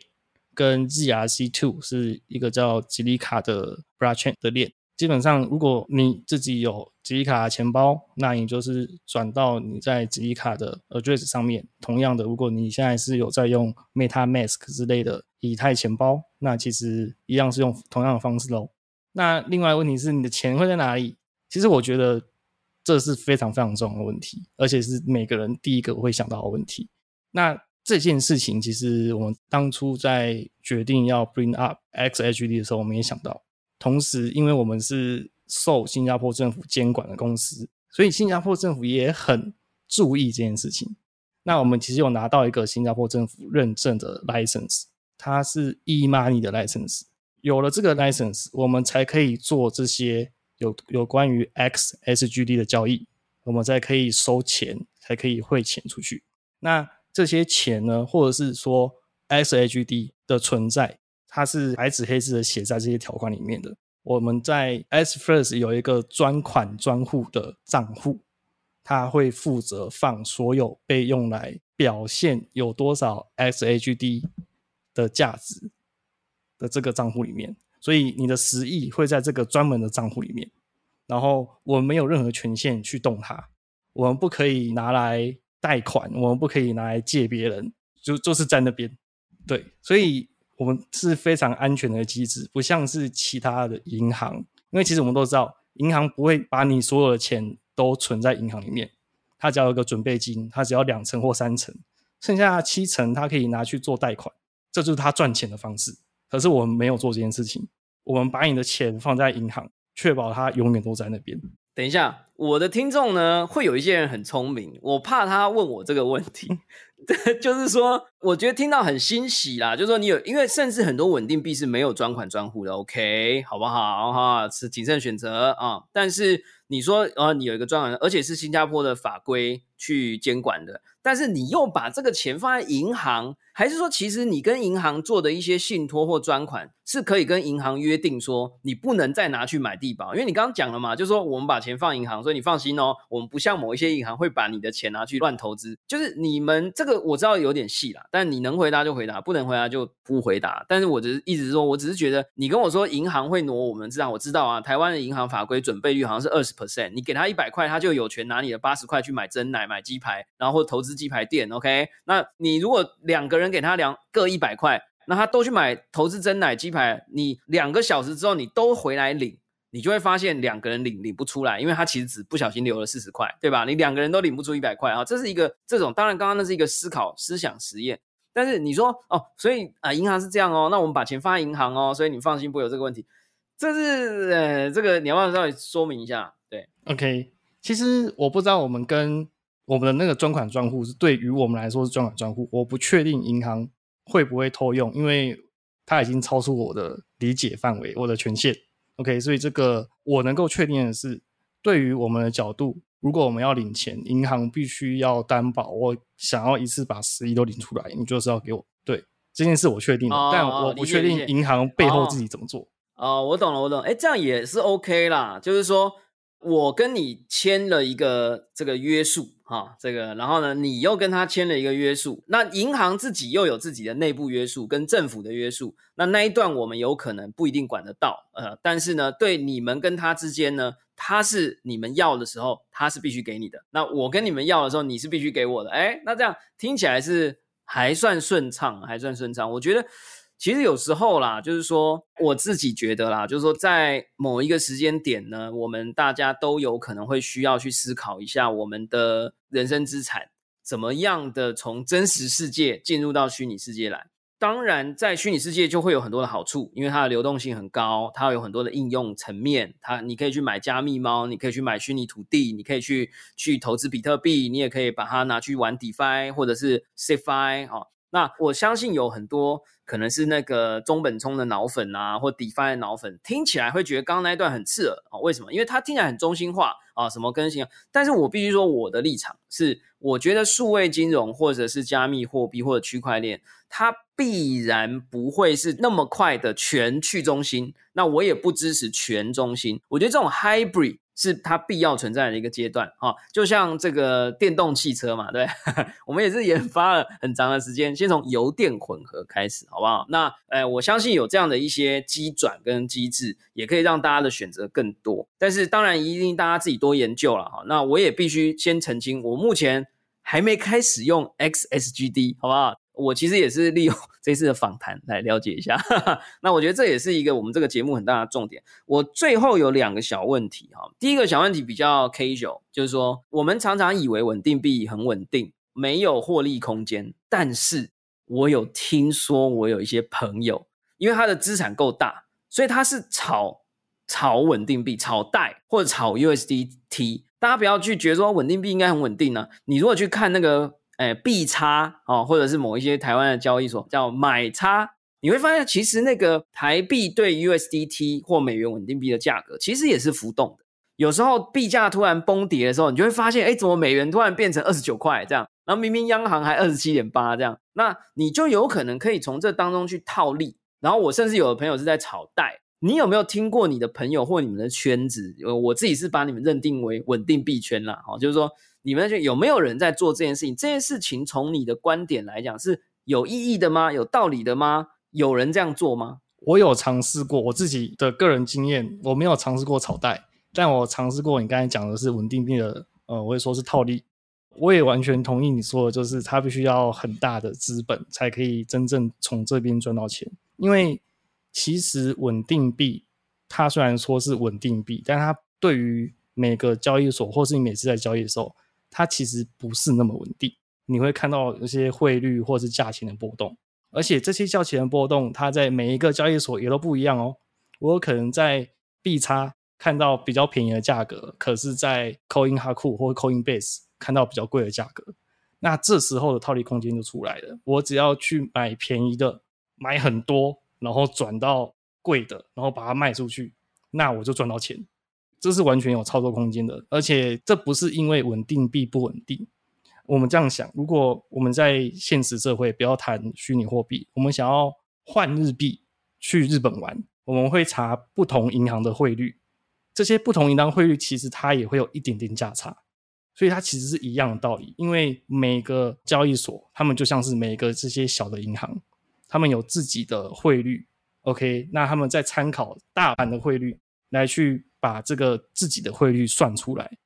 跟 GRC two，是一个叫吉利卡的 Blockchain 的链。基本上，如果你自己有吉利卡钱包，那你就是转到你在吉利卡的 address 上面。同样的，如果你现在是有在用 MetaMask 之类的以太钱包，那其实一样是用同样的方式喽。那另外问题是，你的钱会在哪里？其实我觉得这是非常非常重要的问题，而且是每个人第一个会想到的问题。那这件事情，其实我们当初在决定要 bring up XHD 的时候，我们也想到。同时，因为我们是受新加坡政府监管的公司，所以新加坡政府也很注意这件事情。那我们其实有拿到一个新加坡政府认证的 license，它是 e-money 的 license。有了这个 license，我们才可以做这些有有关于 XSGD 的交易，我们才可以收钱，才可以汇钱出去。那这些钱呢，或者是说 XSGD 的存在。它是白纸黑字的写在这些条款里面的。我们在 S First 有一个专款专户的账户，它会负责放所有被用来表现有多少 XHD 的价值的这个账户里面。所以你的十亿会在这个专门的账户里面，然后我们没有任何权限去动它，我们不可以拿来贷款，我们不可以拿来借别人，就就是在那边。对，所以。我们是非常安全的机制，不像是其他的银行，因为其实我们都知道，银行不会把你所有的钱都存在银行里面，它只要有个准备金，它只要两成或三成，剩下七成它可以拿去做贷款，这就是他赚钱的方式。可是我们没有做这件事情，我们把你的钱放在银行，确保它永远都在那边。等一下，我的听众呢，会有一些人很聪明，我怕他问我这个问题，就是说，我觉得听到很欣喜啦，就是说你有，因为甚至很多稳定币是没有专款专户的，OK，好不好哈？是谨慎选择啊。但是你说，呃，你有一个专款，而且是新加坡的法规去监管的。但是你又把这个钱放在银行，还是说其实你跟银行做的一些信托或专款是可以跟银行约定说你不能再拿去买地保？因为你刚刚讲了嘛，就是说我们把钱放银行，所以你放心哦，我们不像某一些银行会把你的钱拿去乱投资。就是你们这个我知道有点细啦，但你能回答就回答，不能回答就不回答。但是我只是一直说，我只是觉得你跟我说银行会挪我们知道，我知道啊，台湾的银行法规准备率好像是二十 percent，你给他一百块，他就有权拿你的八十块去买真奶、买鸡排，然后投资鸡排店，OK。那你如果两个人给他两各一百块，那他都去买投资真奶鸡排，你两个小时之后你都回来领，你就会发现两个人领领不出来，因为他其实只不小心留了四十块，对吧？你两个人都领不出一百块啊，这是一个这种，当然刚刚那是一个思考思想实验，但是你说哦，所以啊银行是这样哦，那我们把钱放在银行哦，所以你放心不会有这个问题，这是呃这个你要不要稍微说明一下？对，OK，其实我不知道我们跟。我们的那个专款专户是对于我们来说是专款专户，我不确定银行会不会偷用，因为它已经超出我的理解范围，我的权限。OK，所以这个我能够确定的是，对于我们的角度，如果我们要领钱，银行必须要担保，我想要一次把十亿都领出来，你就是要给我。对这件事我确定的，但我不确定银行背后自己怎么做。哦，我懂了，我懂。哎，这样也是 OK 啦，就是说。我跟你签了一个这个约束，哈，这个，然后呢，你又跟他签了一个约束，那银行自己又有自己的内部约束跟政府的约束，那那一段我们有可能不一定管得到，呃，但是呢，对你们跟他之间呢，他是你们要的时候，他是必须给你的，那我跟你们要的时候，你是必须给我的，哎，那这样听起来是还算顺畅，还算顺畅，我觉得。其实有时候啦，就是说我自己觉得啦，就是说在某一个时间点呢，我们大家都有可能会需要去思考一下我们的人生资产怎么样的从真实世界进入到虚拟世界来。当然，在虚拟世界就会有很多的好处，因为它的流动性很高，它有很多的应用层面。它你可以去买加密猫，你可以去买虚拟土地，你可以去去投资比特币，你也可以把它拿去玩 DeFi 或者是 CFI 哈。那我相信有很多可能是那个中本聪的脑粉啊，或底翻的脑粉，听起来会觉得刚刚那一段很刺耳啊？为什么？因为它听起来很中心化啊，什么更新？但是我必须说，我的立场是，我觉得数位金融或者是加密货币或者区块链，它必然不会是那么快的全去中心。那我也不支持全中心。我觉得这种 hybrid。是它必要存在的一个阶段哈，就像这个电动汽车嘛，对，我们也是研发了很长的时间，先从油电混合开始，好不好？那，呃，我相信有这样的一些机转跟机制，也可以让大家的选择更多。但是，当然一定大家自己多研究了哈。那我也必须先澄清，我目前还没开始用 XSGD，好不好？我其实也是利用这次的访谈来了解一下，那我觉得这也是一个我们这个节目很大的重点。我最后有两个小问题哈，第一个小问题比较 casual，就是说我们常常以为稳定币很稳定，没有获利空间，但是我有听说我有一些朋友，因为他的资产够大，所以他是炒炒稳定币、炒贷或者炒 USDT。大家不要去觉得说稳定币应该很稳定呢，你如果去看那个。哎，币差哦，或者是某一些台湾的交易所叫买差，你会发现其实那个台币对 USDT 或美元稳定币的价格其实也是浮动的。有时候币价突然崩跌的时候，你就会发现，哎，怎么美元突然变成二十九块这样？然后明明央行还二十七点八这样，那你就有可能可以从这当中去套利。然后我甚至有的朋友是在炒贷，你有没有听过你的朋友或你们的圈子？呃，我自己是把你们认定为稳定币圈啦，哦，就是说。你们有没有人在做这件事情？这件事情从你的观点来讲是有意义的吗？有道理的吗？有人这样做吗？我有尝试过，我自己的个人经验，我没有尝试过炒贷，但我尝试过你刚才讲的是稳定币的，呃，我会说是套利。我也完全同意你说的，就是它必须要很大的资本才可以真正从这边赚到钱。因为其实稳定币它虽然说是稳定币，但它对于每个交易所或是你每次在交易的时候。它其实不是那么稳定，你会看到一些汇率或是价钱的波动。而且这些价钱的波动，它在每一个交易所也都不一样哦。我可能在币差看到比较便宜的价格，可是在 Coin Haku 或 Coinbase 看到比较贵的价格，那这时候的套利空间就出来了。我只要去买便宜的，买很多，然后转到贵的，然后把它卖出去，那我就赚到钱。这是完全有操作空间的，而且这不是因为稳定币不稳定。我们这样想，如果我们在现实社会不要谈虚拟货币，我们想要换日币去日本玩，我们会查不同银行的汇率。这些不同银行汇率其实它也会有一点点价差，所以它其实是一样的道理。因为每个交易所，他们就像是每个这些小的银行，他们有自己的汇率。OK，那他们在参考大盘的汇率来去把这个自己的汇率算出来。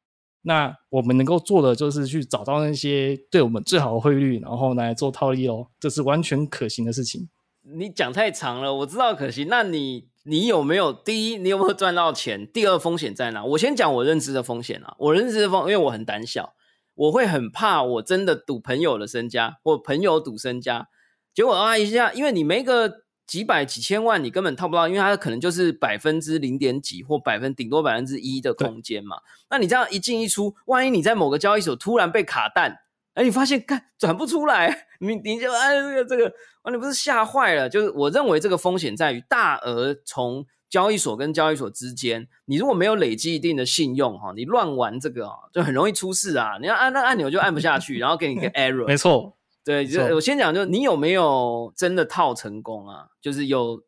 那我们能够做的就是去找到那些对我们最好的汇率，然后来做套利哦，这是完全可行的事情。你讲太长了，我知道可行。那你你有没有第一，你有没有赚到钱？第二，风险在哪？我先讲我认知的风险啊。我认知的风，因为我很胆小，我会很怕我真的赌朋友的身家，或朋友赌身家，结果啊一下，因为你没个。几百几千万你根本套不到，因为它可能就是百分之零点几或百分顶多百分之一的空间嘛。那你这样一进一出，万一你在某个交易所突然被卡弹，哎，你发现看转不出来，你你就哎这个这个，啊，你不是吓坏了？就是我认为这个风险在于大额从交易所跟交易所之间，你如果没有累积一定的信用哈，你乱玩这个啊，就很容易出事啊。你要按那按钮就按不下去，然后给你个 error。没错。对，就我先讲，就你有没有真的套成功啊？就是有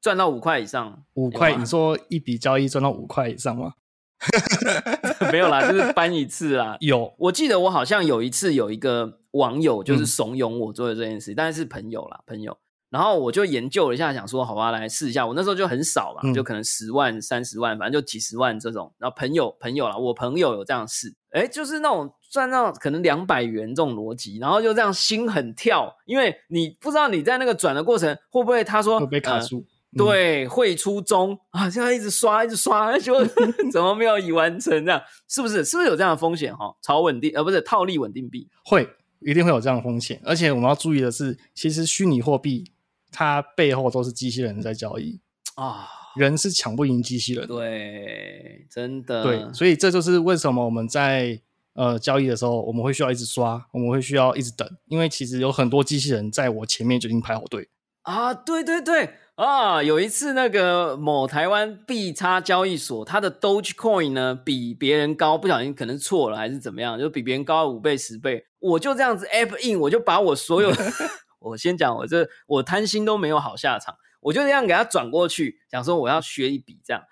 赚到五块以上，五块？你说一笔交易赚到五块以上吗？没有啦，就是搬一次啦。有，我记得我好像有一次有一个网友就是怂恿我做的这件事，但是是朋友啦，朋友。然后我就研究了一下，想说好吧，来试一下。我那时候就很少嘛，就可能十万、三十万，反正就几十万这种。然后朋友朋友啦，我朋友有这样试，哎，就是那种赚到可能两百元这种逻辑，然后就这样心很跳，因为你不知道你在那个转的过程会不会他说会被卡住，对，会出中啊，现在一直刷一直刷，就 怎么没有已完成这样？是不是？是不是有这样的风险哈？炒稳定呃，不是套利稳定币会一定会有这样的风险，而且我们要注意的是，其实虚拟货币。它背后都是机器人在交易啊，人是抢不赢机器人。对，真的。对，所以这就是为什么我们在呃交易的时候，我们会需要一直刷，我们会需要一直等，因为其实有很多机器人在我前面就已经排好队啊。对对对啊，有一次那个某台湾币差交易所，它的 Dogecoin 呢比别人高，不小心可能错了还是怎么样，就比别人高五倍十倍，我就这样子 App in，我就把我所有。我先讲，我这我贪心都没有好下场，我就这样给他转过去，想说我要学一笔这样，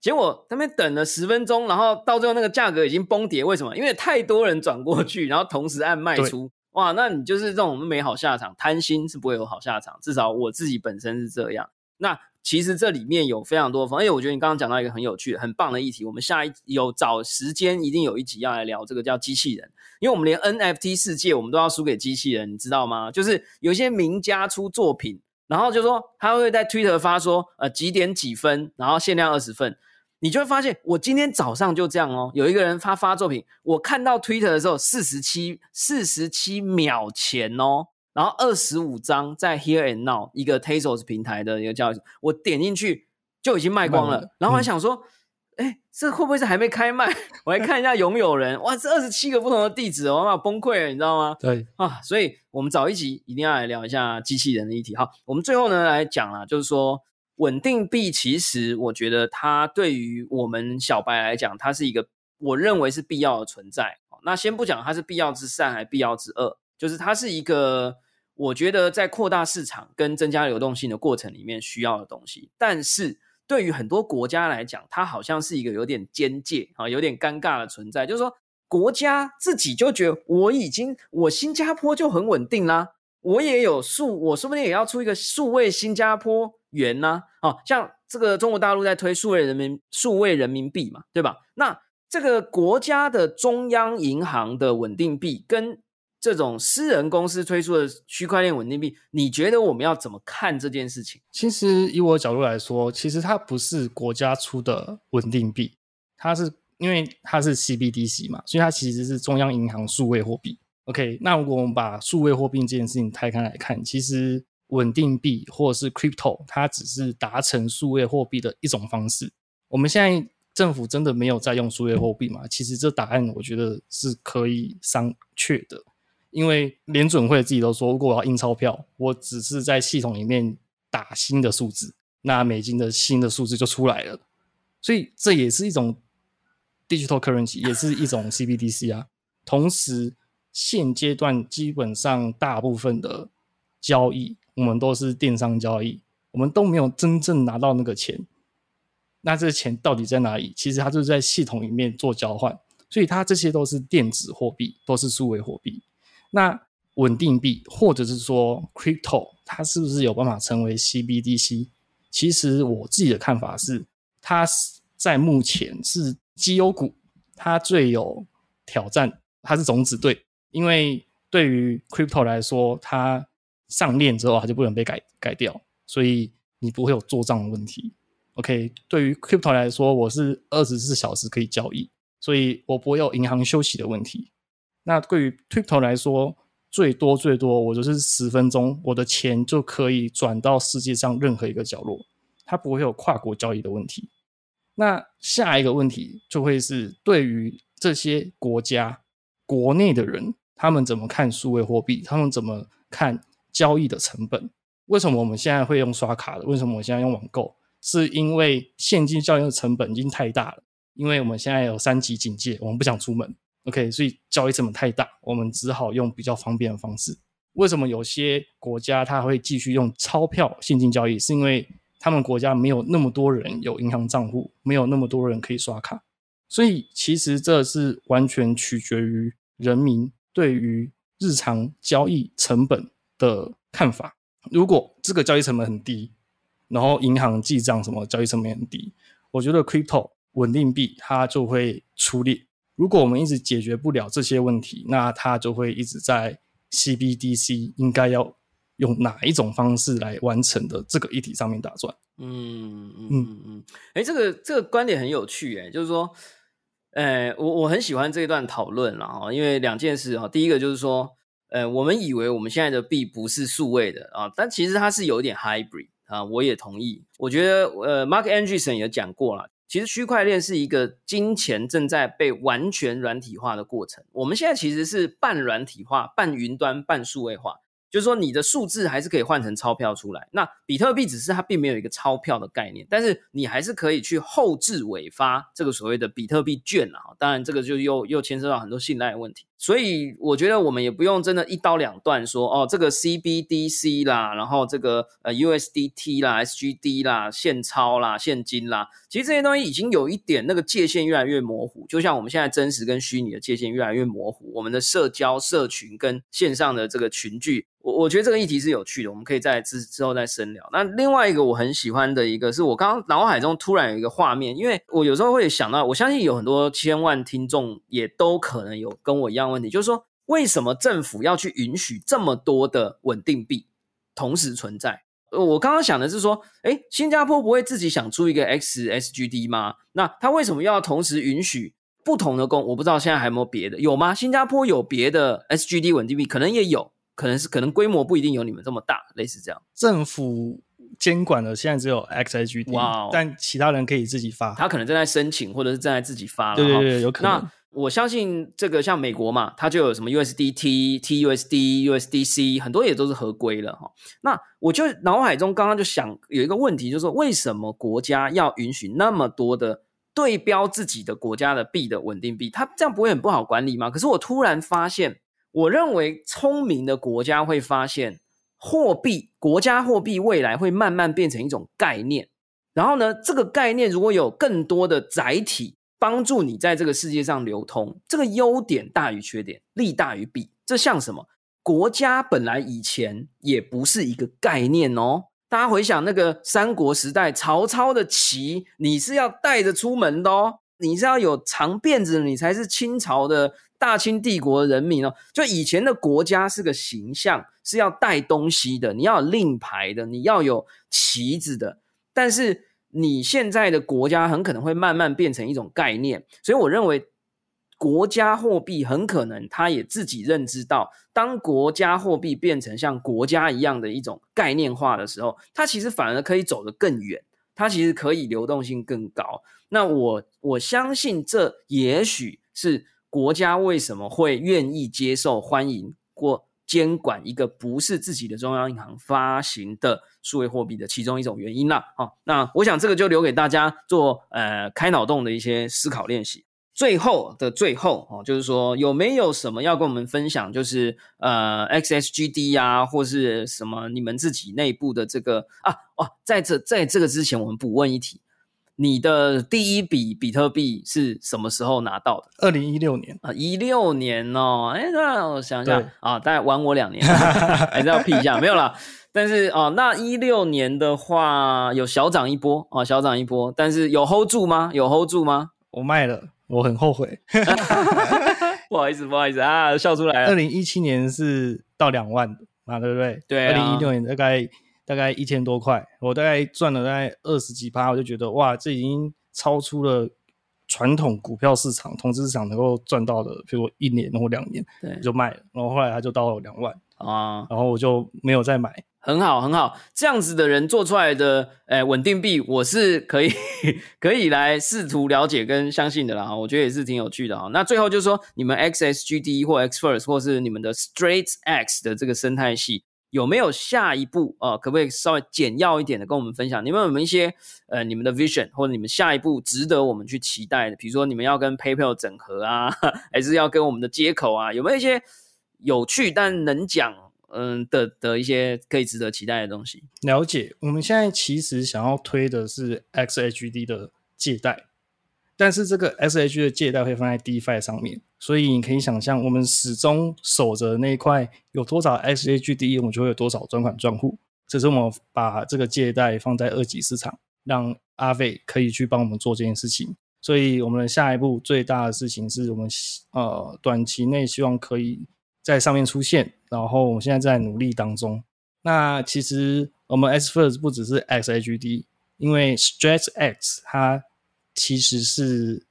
结果他们等了十分钟，然后到最后那个价格已经崩跌，为什么？因为太多人转过去，然后同时按卖出，哇，那你就是这种没好下场，贪心是不会有好下场，至少我自己本身是这样。那其实这里面有非常多方，而且我觉得你刚刚讲到一个很有趣、很棒的议题，我们下一有找时间一定有一集要来聊这个叫机器人，因为我们连 NFT 世界我们都要输给机器人，你知道吗？就是有些名家出作品，然后就说他会在 Twitter 发说，呃几点几分，然后限量二十份，你就会发现我今天早上就这样哦，有一个人发发作品，我看到 Twitter 的时候四十七四十七秒前哦。然后二十五张在 Here and Now 一个 Tazo's 平台的一个交易所，我点进去就已经卖光了。然后我还想说，哎，这会不会是还没开卖？我来看一下拥有人，哇，这二十七个不同的地址，我要崩溃了，你知道吗？对啊，所以我们早一集一定要来聊一下机器人的议题。好，我们最后呢来讲了，就是说稳定币，其实我觉得它对于我们小白来讲，它是一个我认为是必要的存在。那先不讲它是必要之善还是必要之恶。就是它是一个，我觉得在扩大市场跟增加流动性的过程里面需要的东西。但是对于很多国家来讲，它好像是一个有点边界啊，有点尴尬的存在。就是说，国家自己就觉得我已经，我新加坡就很稳定啦，我也有数，我说不定也要出一个数位新加坡元呐。啊，像这个中国大陆在推数位人民数位人民币嘛，对吧？那这个国家的中央银行的稳定币跟这种私人公司推出的区块链稳定币，你觉得我们要怎么看这件事情？其实以我的角度来说，其实它不是国家出的稳定币，它是因为它是 CBDC 嘛，所以它其实是中央银行数位货币。OK，那如果我们把数位货币这件事情拆开来看，其实稳定币或者是 crypto，它只是达成数位货币的一种方式。我们现在政府真的没有在用数位货币吗？其实这答案我觉得是可以商榷的，因为联准会自己都说，如果我要印钞票，我只是在系统里面打新的数字，那美金的新的数字就出来了。所以这也是一种 digital currency，也是一种 CBDC 啊。同时，现阶段基本上大部分的交易，我们都是电商交易，我们都没有真正拿到那个钱。那这钱到底在哪里？其实它就是在系统里面做交换，所以它这些都是电子货币，都是数位货币。那稳定币或者是说 crypto，它是不是有办法成为 CBDC？其实我自己的看法是，它在目前是绩优股，它最有挑战，它是种子队，因为对于 crypto 来说，它上链之后它就不能被改改掉，所以你不会有做账的问题。OK，对于 crypto 来说，我是二十四小时可以交易，所以我不会有银行休息的问题。那对于 crypto 来说，最多最多我就是十分钟，我的钱就可以转到世界上任何一个角落，它不会有跨国交易的问题。那下一个问题就会是，对于这些国家国内的人，他们怎么看数位货币？他们怎么看交易的成本？为什么我们现在会用刷卡的？为什么我现在用网购？是因为现金交易的成本已经太大了，因为我们现在有三级警戒，我们不想出门，OK，所以交易成本太大，我们只好用比较方便的方式。为什么有些国家它会继续用钞票现金交易？是因为他们国家没有那么多人有银行账户，没有那么多人可以刷卡，所以其实这是完全取决于人民对于日常交易成本的看法。如果这个交易成本很低，然后银行记账什么交易成本很低，我觉得 crypto 稳定币它就会出列。如果我们一直解决不了这些问题，那它就会一直在 CBDC 应该要用哪一种方式来完成的这个议题上面打转。嗯嗯嗯嗯，哎，这个这个观点很有趣，哎，就是说，呃，我我很喜欢这一段讨论了哈，因为两件事哈，第一个就是说，呃，我们以为我们现在的币不是数位的啊，但其实它是有一点 hybrid。啊，我也同意。我觉得，呃，Mark Anderson 也讲过了，其实区块链是一个金钱正在被完全软体化的过程。我们现在其实是半软体化、半云端、半数位化。就是说，你的数字还是可以换成钞票出来。那比特币只是它并没有一个钞票的概念，但是你还是可以去后置尾发这个所谓的比特币券啊。当然，这个就又又牵涉到很多信赖问题。所以，我觉得我们也不用真的一刀两断说哦，这个 CBDC 啦，然后这个呃 USDT 啦、SGD 啦、现钞啦、现金啦，其实这些东西已经有一点那个界限越来越模糊。就像我们现在真实跟虚拟的界限越来越模糊，我们的社交社群跟线上的这个群聚。我我觉得这个议题是有趣的，我们可以在之之后再深聊。那另外一个我很喜欢的一个是我刚刚脑海中突然有一个画面，因为我有时候会想到，我相信有很多千万听众也都可能有跟我一样问题，就是说为什么政府要去允许这么多的稳定币同时存在？我刚刚想的是说，哎，新加坡不会自己想出一个 XSGD 吗？那他为什么要同时允许不同的公？我不知道现在还有没有别的，有吗？新加坡有别的 SGD 稳定币，可能也有。可能是可能规模不一定有你们这么大，类似这样。政府监管的现在只有 XSGD，哇，但其他人可以自己发。他可能正在申请，或者是正在自己发了。对对对，有可能。那我相信这个像美国嘛，它就有什么 USDT、TUSD、USDC，很多也都是合规了哈。那我就脑海中刚刚就想有一个问题，就是说为什么国家要允许那么多的对标自己的国家的币的稳定币？它这样不会很不好管理吗？可是我突然发现。我认为聪明的国家会发现，货币国家货币未来会慢慢变成一种概念。然后呢，这个概念如果有更多的载体帮助你在这个世界上流通，这个优点大于缺点，利大于弊。这像什么？国家本来以前也不是一个概念哦。大家回想那个三国时代，曹操的旗，你是要带着出门的哦，你是要有长辫子，你才是清朝的。大清帝国人民哦，就以前的国家是个形象，是要带东西的，你要有令牌的，你要有旗子的。但是你现在的国家很可能会慢慢变成一种概念，所以我认为国家货币很可能他也自己认知到，当国家货币变成像国家一样的一种概念化的时候，它其实反而可以走得更远，它其实可以流动性更高。那我我相信这也许是国家为什么会愿意接受欢迎或监管一个不是自己的中央银行发行的数位货币的其中一种原因啦。好，那我想这个就留给大家做呃开脑洞的一些思考练习。最后的最后哦，就是说有没有什么要跟我们分享？就是呃，XSGD 呀，或是什么你们自己内部的这个啊哦，在这在这个之前，我们补问一题。你的第一笔比特币是什么时候拿到的？二零一六年啊，一六年哦，哎，那我想想啊，大概晚我两年，还是要 P 一下，没有啦。但是哦，那一六年的话有小涨一波啊，小涨一波，但是有 hold 住吗？有 hold 住吗？我卖了，我很后悔，不好意思，不好意思啊，笑出来了。二零一七年是到两万嘛，对不对？对，二零一六年大概。大概一千多块，我大概赚了大概二十几趴，我就觉得哇，这已经超出了传统股票市场、投资市场能够赚到的，比如一年或两年，对，就卖了。然后后来它就到了两万啊，然后我就没有再买。很好，很好，这样子的人做出来的，诶，稳定币，我是可以 可以来试图了解跟相信的啦。我觉得也是挺有趣的哈。那最后就是说，你们 XSGD 或 Xfirst 或是你们的 Straight X 的这个生态系。有没有下一步啊？可不可以稍微简要一点的跟我们分享？你们有没有一些呃，你们的 vision 或者你们下一步值得我们去期待的？比如说你们要跟 PayPal 整合啊，还是要跟我们的接口啊？有没有一些有趣但能讲嗯的的一些可以值得期待的东西？了解，我们现在其实想要推的是 XHD 的借贷。但是这个 S H 的借贷会放在 DeFi 上面，所以你可以想象，我们始终守着那一块有多少 S H D，我们就会有多少专款账户。只是我们把这个借贷放在二级市场，让阿伟可以去帮我们做这件事情。所以我们的下一步最大的事情是我们呃短期内希望可以在上面出现，然后我们现在在努力当中。那其实我们 S First 不只是 X H D，因为 Stretch X 它其实是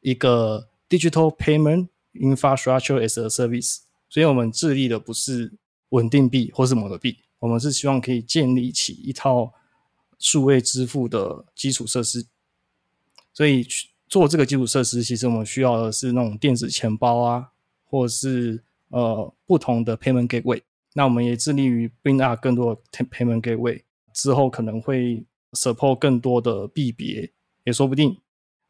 一个 digital payment infrastructure as a service，所以我们致力的不是稳定币或是某个币，我们是希望可以建立起一套数位支付的基础设施。所以做这个基础设施，其实我们需要的是那种电子钱包啊，或是呃不同的 payment gateway。那我们也致力于 bring up 更多的 payment gateway，之后可能会 support 更多的币别，也说不定。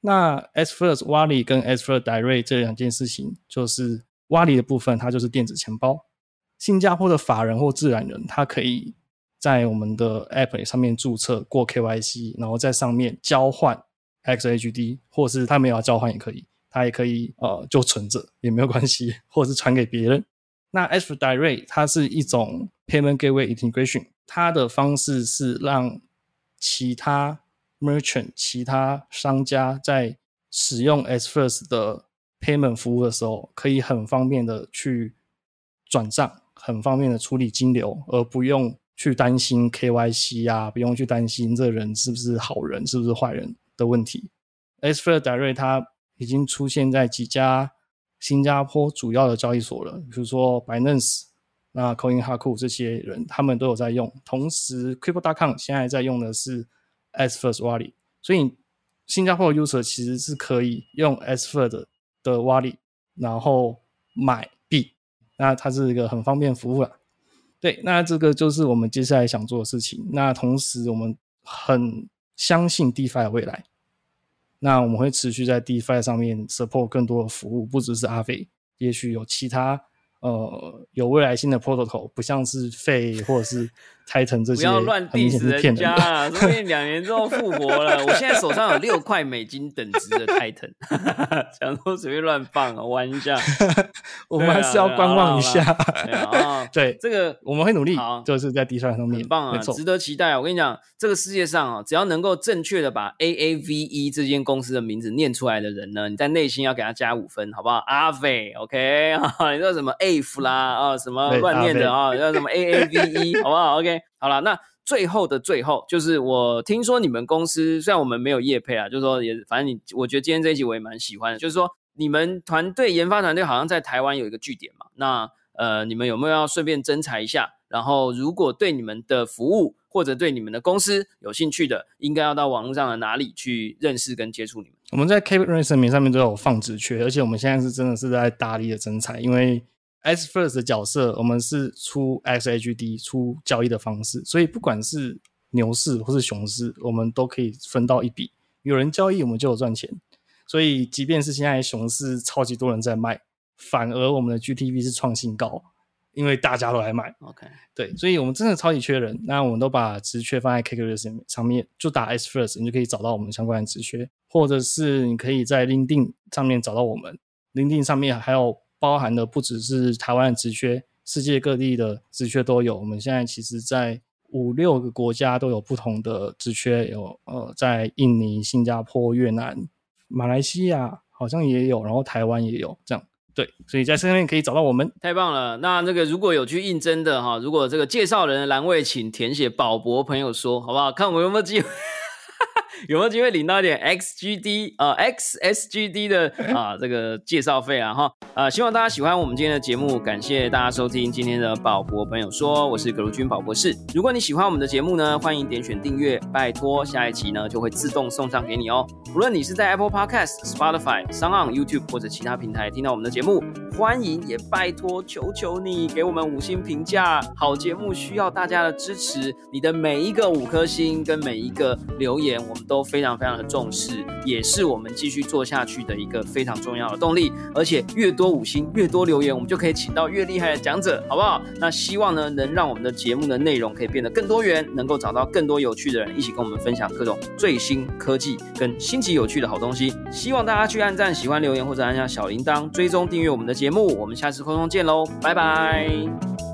那 S First Wallet 跟 S First Direct 这两件事情，就是 Wallet 的部分，它就是电子钱包。新加坡的法人或自然人，他可以在我们的 App 上面注册过 KYC，然后在上面交换 XHD，或是他没有要交换也可以，他也可以呃就存着也没有关系，或者是传给别人。那 S First Direct 它是一种 Payment Gateway Integration，它的方式是让其他 Merchant 其他商家在使用 S First 的 Payment 服务的时候，可以很方便的去转账，很方便的处理金流，而不用去担心 KYC 啊，不用去担心这人是不是好人，是不是坏人的问题。S First Direct 它已经出现在几家新加坡主要的交易所了，比如说 Binance、那 CoinHaku 这些人，他们都有在用。同时，Crypto.com 现在在用的是。S First Wallet，所以新加坡的 user 其实是可以用 S First 的 Wallet，然后买币，那它是一个很方便服务了。对，那这个就是我们接下来想做的事情。那同时，我们很相信 DeFi 的未来，那我们会持续在 DeFi 上面 support 更多的服务，不只是阿飞，也许有其他。呃，有未来性的 protocol，不像是费或者是 Titan 这些，不要乱 diss 人家啊！说不定两年之后复活了。我现在手上有六块美金等值的 Titan，想说随便乱放啊，玩一下。我们还是要观望一下。对，这个我们会努力，就是在 D 上上面，很棒啊，值得期待。我跟你讲，这个世界上啊，只要能够正确的把 AAVE 这间公司的名字念出来的人呢，你在内心要给他加五分，好不好？阿飞，OK 啊？你说什么 A？f 啦啊，什么乱念的啊？叫什么 A A V E，好不好？OK，好了，那最后的最后，就是我听说你们公司虽然我们没有业配啊，就是说也反正你，我觉得今天这一集我也蛮喜欢的，就是说你们团队研发团队好像在台湾有一个据点嘛？那呃，你们有没有要顺便征才一下？然后如果对你们的服务或者对你们的公司有兴趣的，应该要到网络上的哪里去认识跟接触你们？我们在 Cape Resume 上面都有放职缺，而且我们现在是真的是在大力的征才，因为 S First 的角色，我们是出 XHD 出交易的方式，所以不管是牛市或是熊市，我们都可以分到一笔。有人交易，我们就有赚钱。所以，即便是现在熊市超级多人在卖，反而我们的 GTV 是创新高，因为大家都来买。OK，对，所以我们真的超级缺人。那我们都把职缺放在 KQS 上面，就打 S First，你就可以找到我们相关的职缺，或者是你可以在 LinkedIn 上面找到我们。LinkedIn 上面还有包含的不只是台湾的职缺，世界各地的职缺都有。我们现在其实，在五六个国家都有不同的职缺，有呃，在印尼、新加坡、越南。马来西亚好像也有，然后台湾也有，这样对，所以在上面可以找到我们，太棒了。那那个如果有去应征的哈，如果这个介绍人的栏位，请填写宝博朋友说，好不好？看我们有没有机会。有没有机会领到一点 XGD 呃 XSGD 的啊这个介绍费啊哈啊希望大家喜欢我们今天的节目，感谢大家收听今天的宝博朋友说，我是葛如君宝博士。如果你喜欢我们的节目呢，欢迎点选订阅，拜托下一期呢就会自动送上给你哦。无论你是在 Apple Podcast、Spotify、s o n g YouTube 或者其他平台听到我们的节目，欢迎也拜托求求你给我们五星评价，好节目需要大家的支持，你的每一个五颗星跟每一个留言，我们。都非常非常的重视，也是我们继续做下去的一个非常重要的动力。而且越多五星，越多留言，我们就可以请到越厉害的讲者，好不好？那希望呢，能让我们的节目的内容可以变得更多元，能够找到更多有趣的人，一起跟我们分享各种最新科技跟新奇有趣的好东西。希望大家去按赞、喜欢留言或者按下小铃铛，追踪订阅我们的节目。我们下次空中见喽，拜拜。